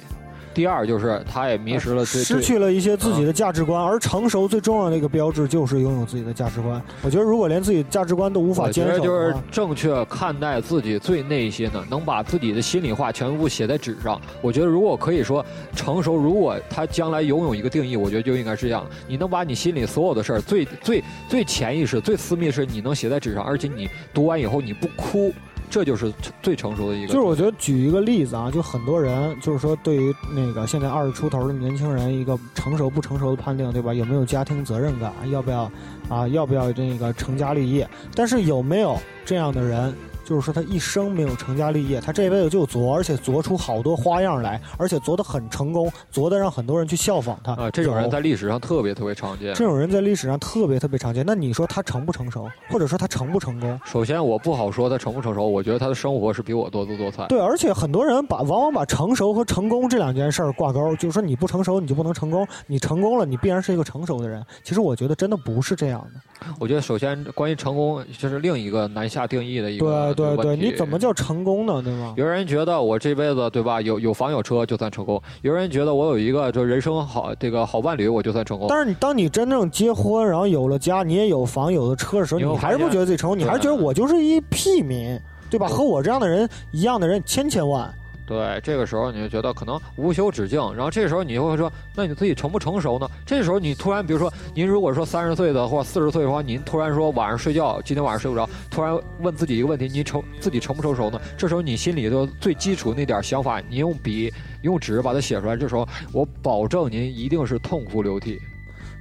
第二就是他也迷失了对失去了一些自己的价值观。而成熟最重要的一个标志就是拥有自己的价值观。我觉得如果连自己价值观都无法我觉坚守得就是，正确看待自己最内心的，能把自己的心里话全部写在纸上。我觉得如果可以说成熟，如果他将来拥有一个定义，我觉得就应该是这样：你能把你心里所有的事儿，最最最潜意识、最私密的事，你能写在纸上，而且你读完以后你不哭，这就是最成熟的一个。就是我觉得举一个例子啊，就很多人就是说对于那个现在二十出头的年轻人一个成熟不成熟的判定，对吧？有没有家庭责任感？要不要啊？要不要这个成家立业？但是有没有这样的人？就是说他一生没有成家立业，他这辈子就作，而且作出好多花样来，而且作得很成功，作得让很多人去效仿他。啊，这种人在历史上特别特别常见。这种人在历史上特别特别常见。那你说他成不成熟，或者说他成不成功？首先，我不好说他成不成熟，我觉得他的生活是比我多姿多彩。对，而且很多人把往往把成熟和成功这两件事儿挂钩，就是说你不成熟你就不能成功，你成功了你必然是一个成熟的人。其实我觉得真的不是这样的。我觉得首先关于成功，就是另一个难下定义的一对个对对，你怎么叫成功呢？对吗？有人觉得我这辈子对吧，有有房有车就算成功；有人觉得我有一个就人生好这个好伴侣，我就算成功。但是你当你真正结婚，然后有了家，你也有房有了车的时候，你还是不觉得自己成功，你还是觉得我就是一屁民，对吧？和我这样的人一样的人千千万。对，这个时候你就觉得可能无休止境，然后这时候你就会说，那你自己成不成熟呢？这时候你突然，比如说您如果说三十岁的或四十岁的话，您突然说晚上睡觉，今天晚上睡不着，突然问自己一个问题，你成自己成不成熟呢？这时候你心里头最基础那点想法，你用笔用纸把它写出来，这时候我保证您一定是痛哭流涕。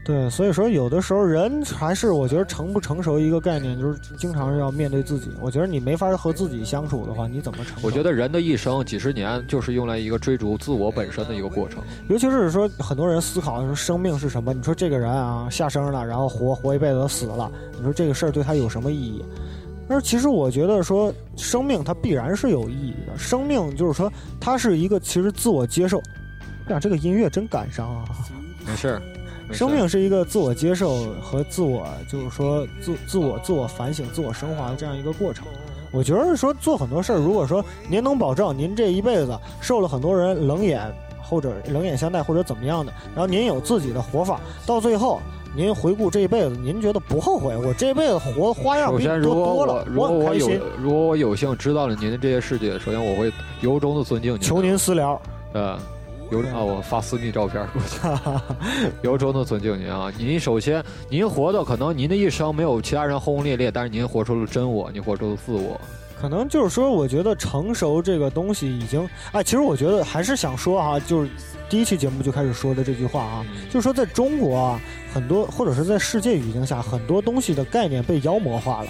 对，所以说有的时候人还是我觉得成不成熟一个概念，就是经常是要面对自己。我觉得你没法和自己相处的话，你怎么成熟？我觉得人的一生几十年就是用来一个追逐自我本身的一个过程。尤其是说很多人思考说生命是什么？你说这个人啊下生了，然后活活一辈子死了，你说这个事儿对他有什么意义？但是其实我觉得说生命它必然是有意义的，生命就是说它是一个其实自我接受。哎呀，这个音乐真感伤啊！没事儿，没事儿生命是一个自我接受和自我，就是说自自我自我反省、自我升华的这样一个过程。我觉得说做很多事儿，如果说您能保证您这一辈子受了很多人冷眼或者冷眼相待或者怎么样的，然后您有自己的活法，到最后您回顾这一辈子，您觉得不后悔？我这辈子活花样比多多了，如果我有很开心。如果我有幸知道了您的这些事迹，首先我会由衷的尊敬您。求您私聊，呃，由啊，我发私密照片过去，由衷的尊敬您啊！您首先，您活的可能您的一生没有其他人轰轰烈烈，但是您活出了真我，您活出了自我。可能就是说，我觉得成熟这个东西已经，哎，其实我觉得还是想说哈、就是第一期节目就开始说的这句话啊，就是说在中国啊，很多或者是在世界语境下，很多东西的概念被妖魔化了。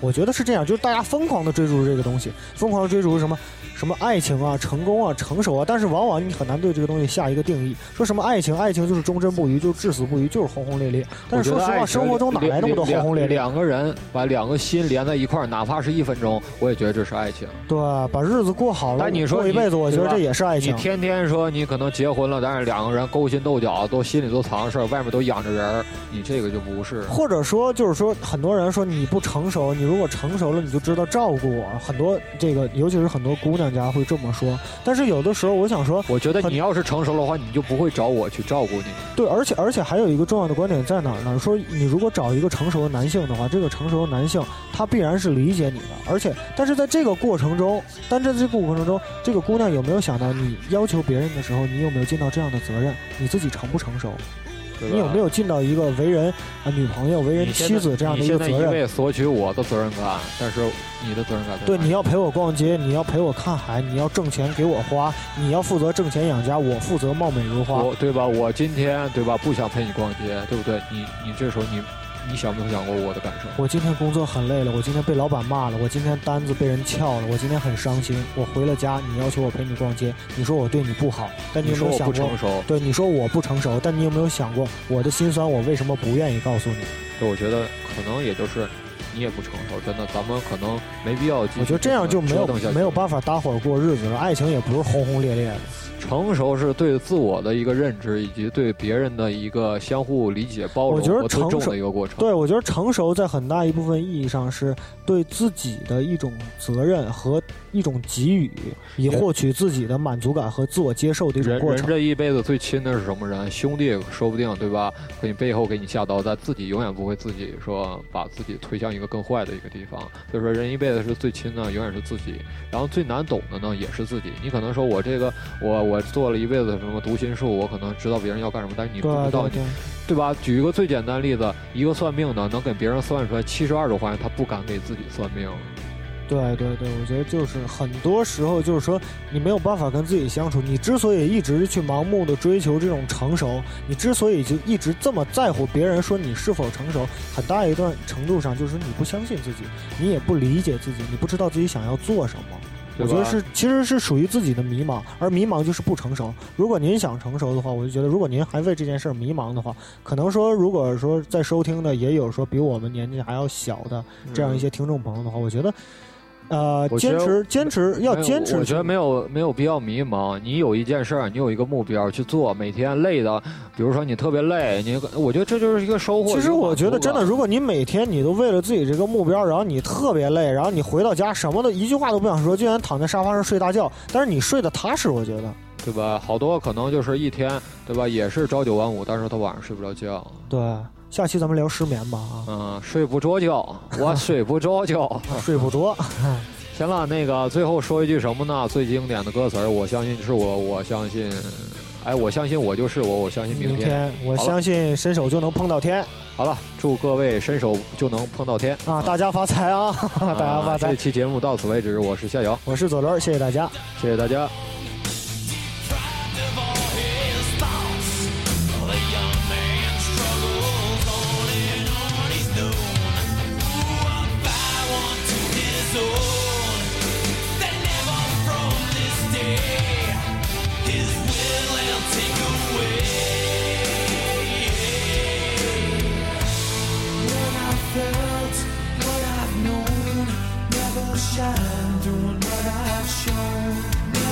我觉得是这样，就是大家疯狂的追逐这个东西，疯狂的追逐什么什么爱情啊、成功啊、成熟啊，但是往往你很难对这个东西下一个定义。说什么爱情，爱情就是忠贞不渝，就是至死不渝，就是轰轰烈烈。但是说实话，生活中哪来那么多轰轰烈烈？两个人把两个心连在一块儿，哪怕是一分钟，我也觉得这是爱情。对，把日子过好了，但你说一辈子，我觉得这也是爱情你。天天说你可能结婚了，但是两个人勾心斗角，都心里都藏着事儿，外面都养着人儿，你这个就不是。或者说，就是说，很多人说你不成熟，你如果成熟了，你就知道照顾我。很多这个，尤其是很多姑娘家会这么说。但是有的时候，我想说，我觉得你要是成熟的话，你就不会找我去照顾你。对，而且而且还有一个重要的观点在哪儿呢？说你如果找一个成熟的男性的话，这个成熟的男性他必然是理解你的，而且但是在这个过程中，但在这个过程中，这个姑娘有没有想到你要求别人的时候，你有没有尽到这样的责任？你自己成不成熟？你有没有尽到一个为人啊、女朋友、为人妻子这样的一一个责任？味索取我的责任感，但是你的责任感在对，你要陪我逛街，你要陪我看海，你要挣钱给我花，你要负责挣钱养家，我负责貌美如花。我对吧？我今天对吧不想陪你逛街，对不对？你你这时候你你想没有想过我的感受？我今天工作很累了，我今天被老板骂了，我今天单子被人撬了，我今天很伤心。我回了家，你要求我陪你逛街，你说我对你不好，但你你说我有没有想过？不成熟，对，你说我不成熟，但你有没有想过我的心酸？我为什么不愿意告诉你？对我觉得可能也就是你也不成熟，真的，咱们可能没必要我觉得这样就没有没有办法搭伙过日子了。爱情也不是轰轰烈烈的。成熟是对自我的一个认知，以及对别人的一个相互理解、包容我觉得和尊重成熟的一个过程。对，我觉得成熟在很大一部分意义上是对自己的一种责任和一种给予，以获取自己的满足感和自我接受的一种人人过程。这一辈子最亲的是什么人？兄弟说不定对吧？给你背后给你下刀，但自己永远不会自己说把自己推向一个更坏的一个地方。所以说，人一辈子是最亲的，永远是自己。然后最难懂的呢，也是自己。你可能说我这个我我做了一辈子什么读心术，我可能知道别人要干什么，但是你不对知道对吧？举一个最简单的例子，一个算命的能给别人算出来七十二种话，他不敢给自己算命。对对对，我觉得就是很多时候就是说你没有办法跟自己相处。你之所以一直去盲目的追求这种成熟，你之所以就一直这么在乎别人说你是否成熟，很大一段程度上就是你不相信自己，你也不理解自己，你不知道自己想要做什么。我觉得是，其实是属于自己的迷茫，而迷茫就是不成熟。如果您想成熟的话，我就觉得，如果您还为这件事儿迷茫的话，可能说，如果说在收听的也有说比我们年纪还要小的这样一些听众朋友的话，我觉得，呃，坚持坚持要坚持。我觉得没有没有必要迷茫。你有一件事儿，你有一个目标去做，每天累的，比如说你特别累，你我觉得这就是一个收获。其实我觉得真的，如果你每天你都为了自己这个目标，然后你特别累，然后你回到家什么的一句话都不想说，就想躺在沙发上睡大觉，但是你睡得踏实，我觉得。对吧？好多可能就是一天，对吧？也是朝九晚五，但是他晚上睡不着觉。对，下期咱们聊失眠吧啊，嗯，睡不着觉，我睡不着觉。睡不着。行了，那个最后说一句什么呢？最经典的歌词儿，我相信是我，我相信，哎，我相信我就是我，我相信明明天。我相信伸手就能碰到天好了，祝各位伸手就能碰到天啊！大家发财啊！大家发财这！期节目到此为止，我是夏瑶，我是左轮，谢谢大家。谢谢大家。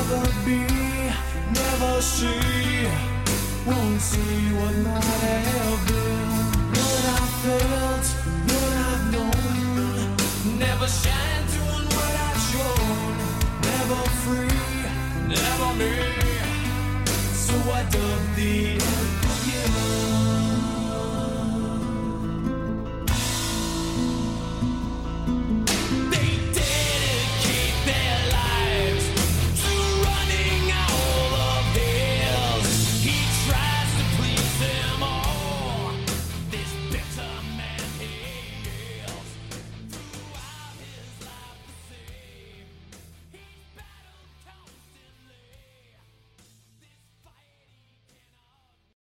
Never be, never see, won't see what might have been. What I felt, what I've known, never shine doing what I've shown. Never free, never me. So I dug the.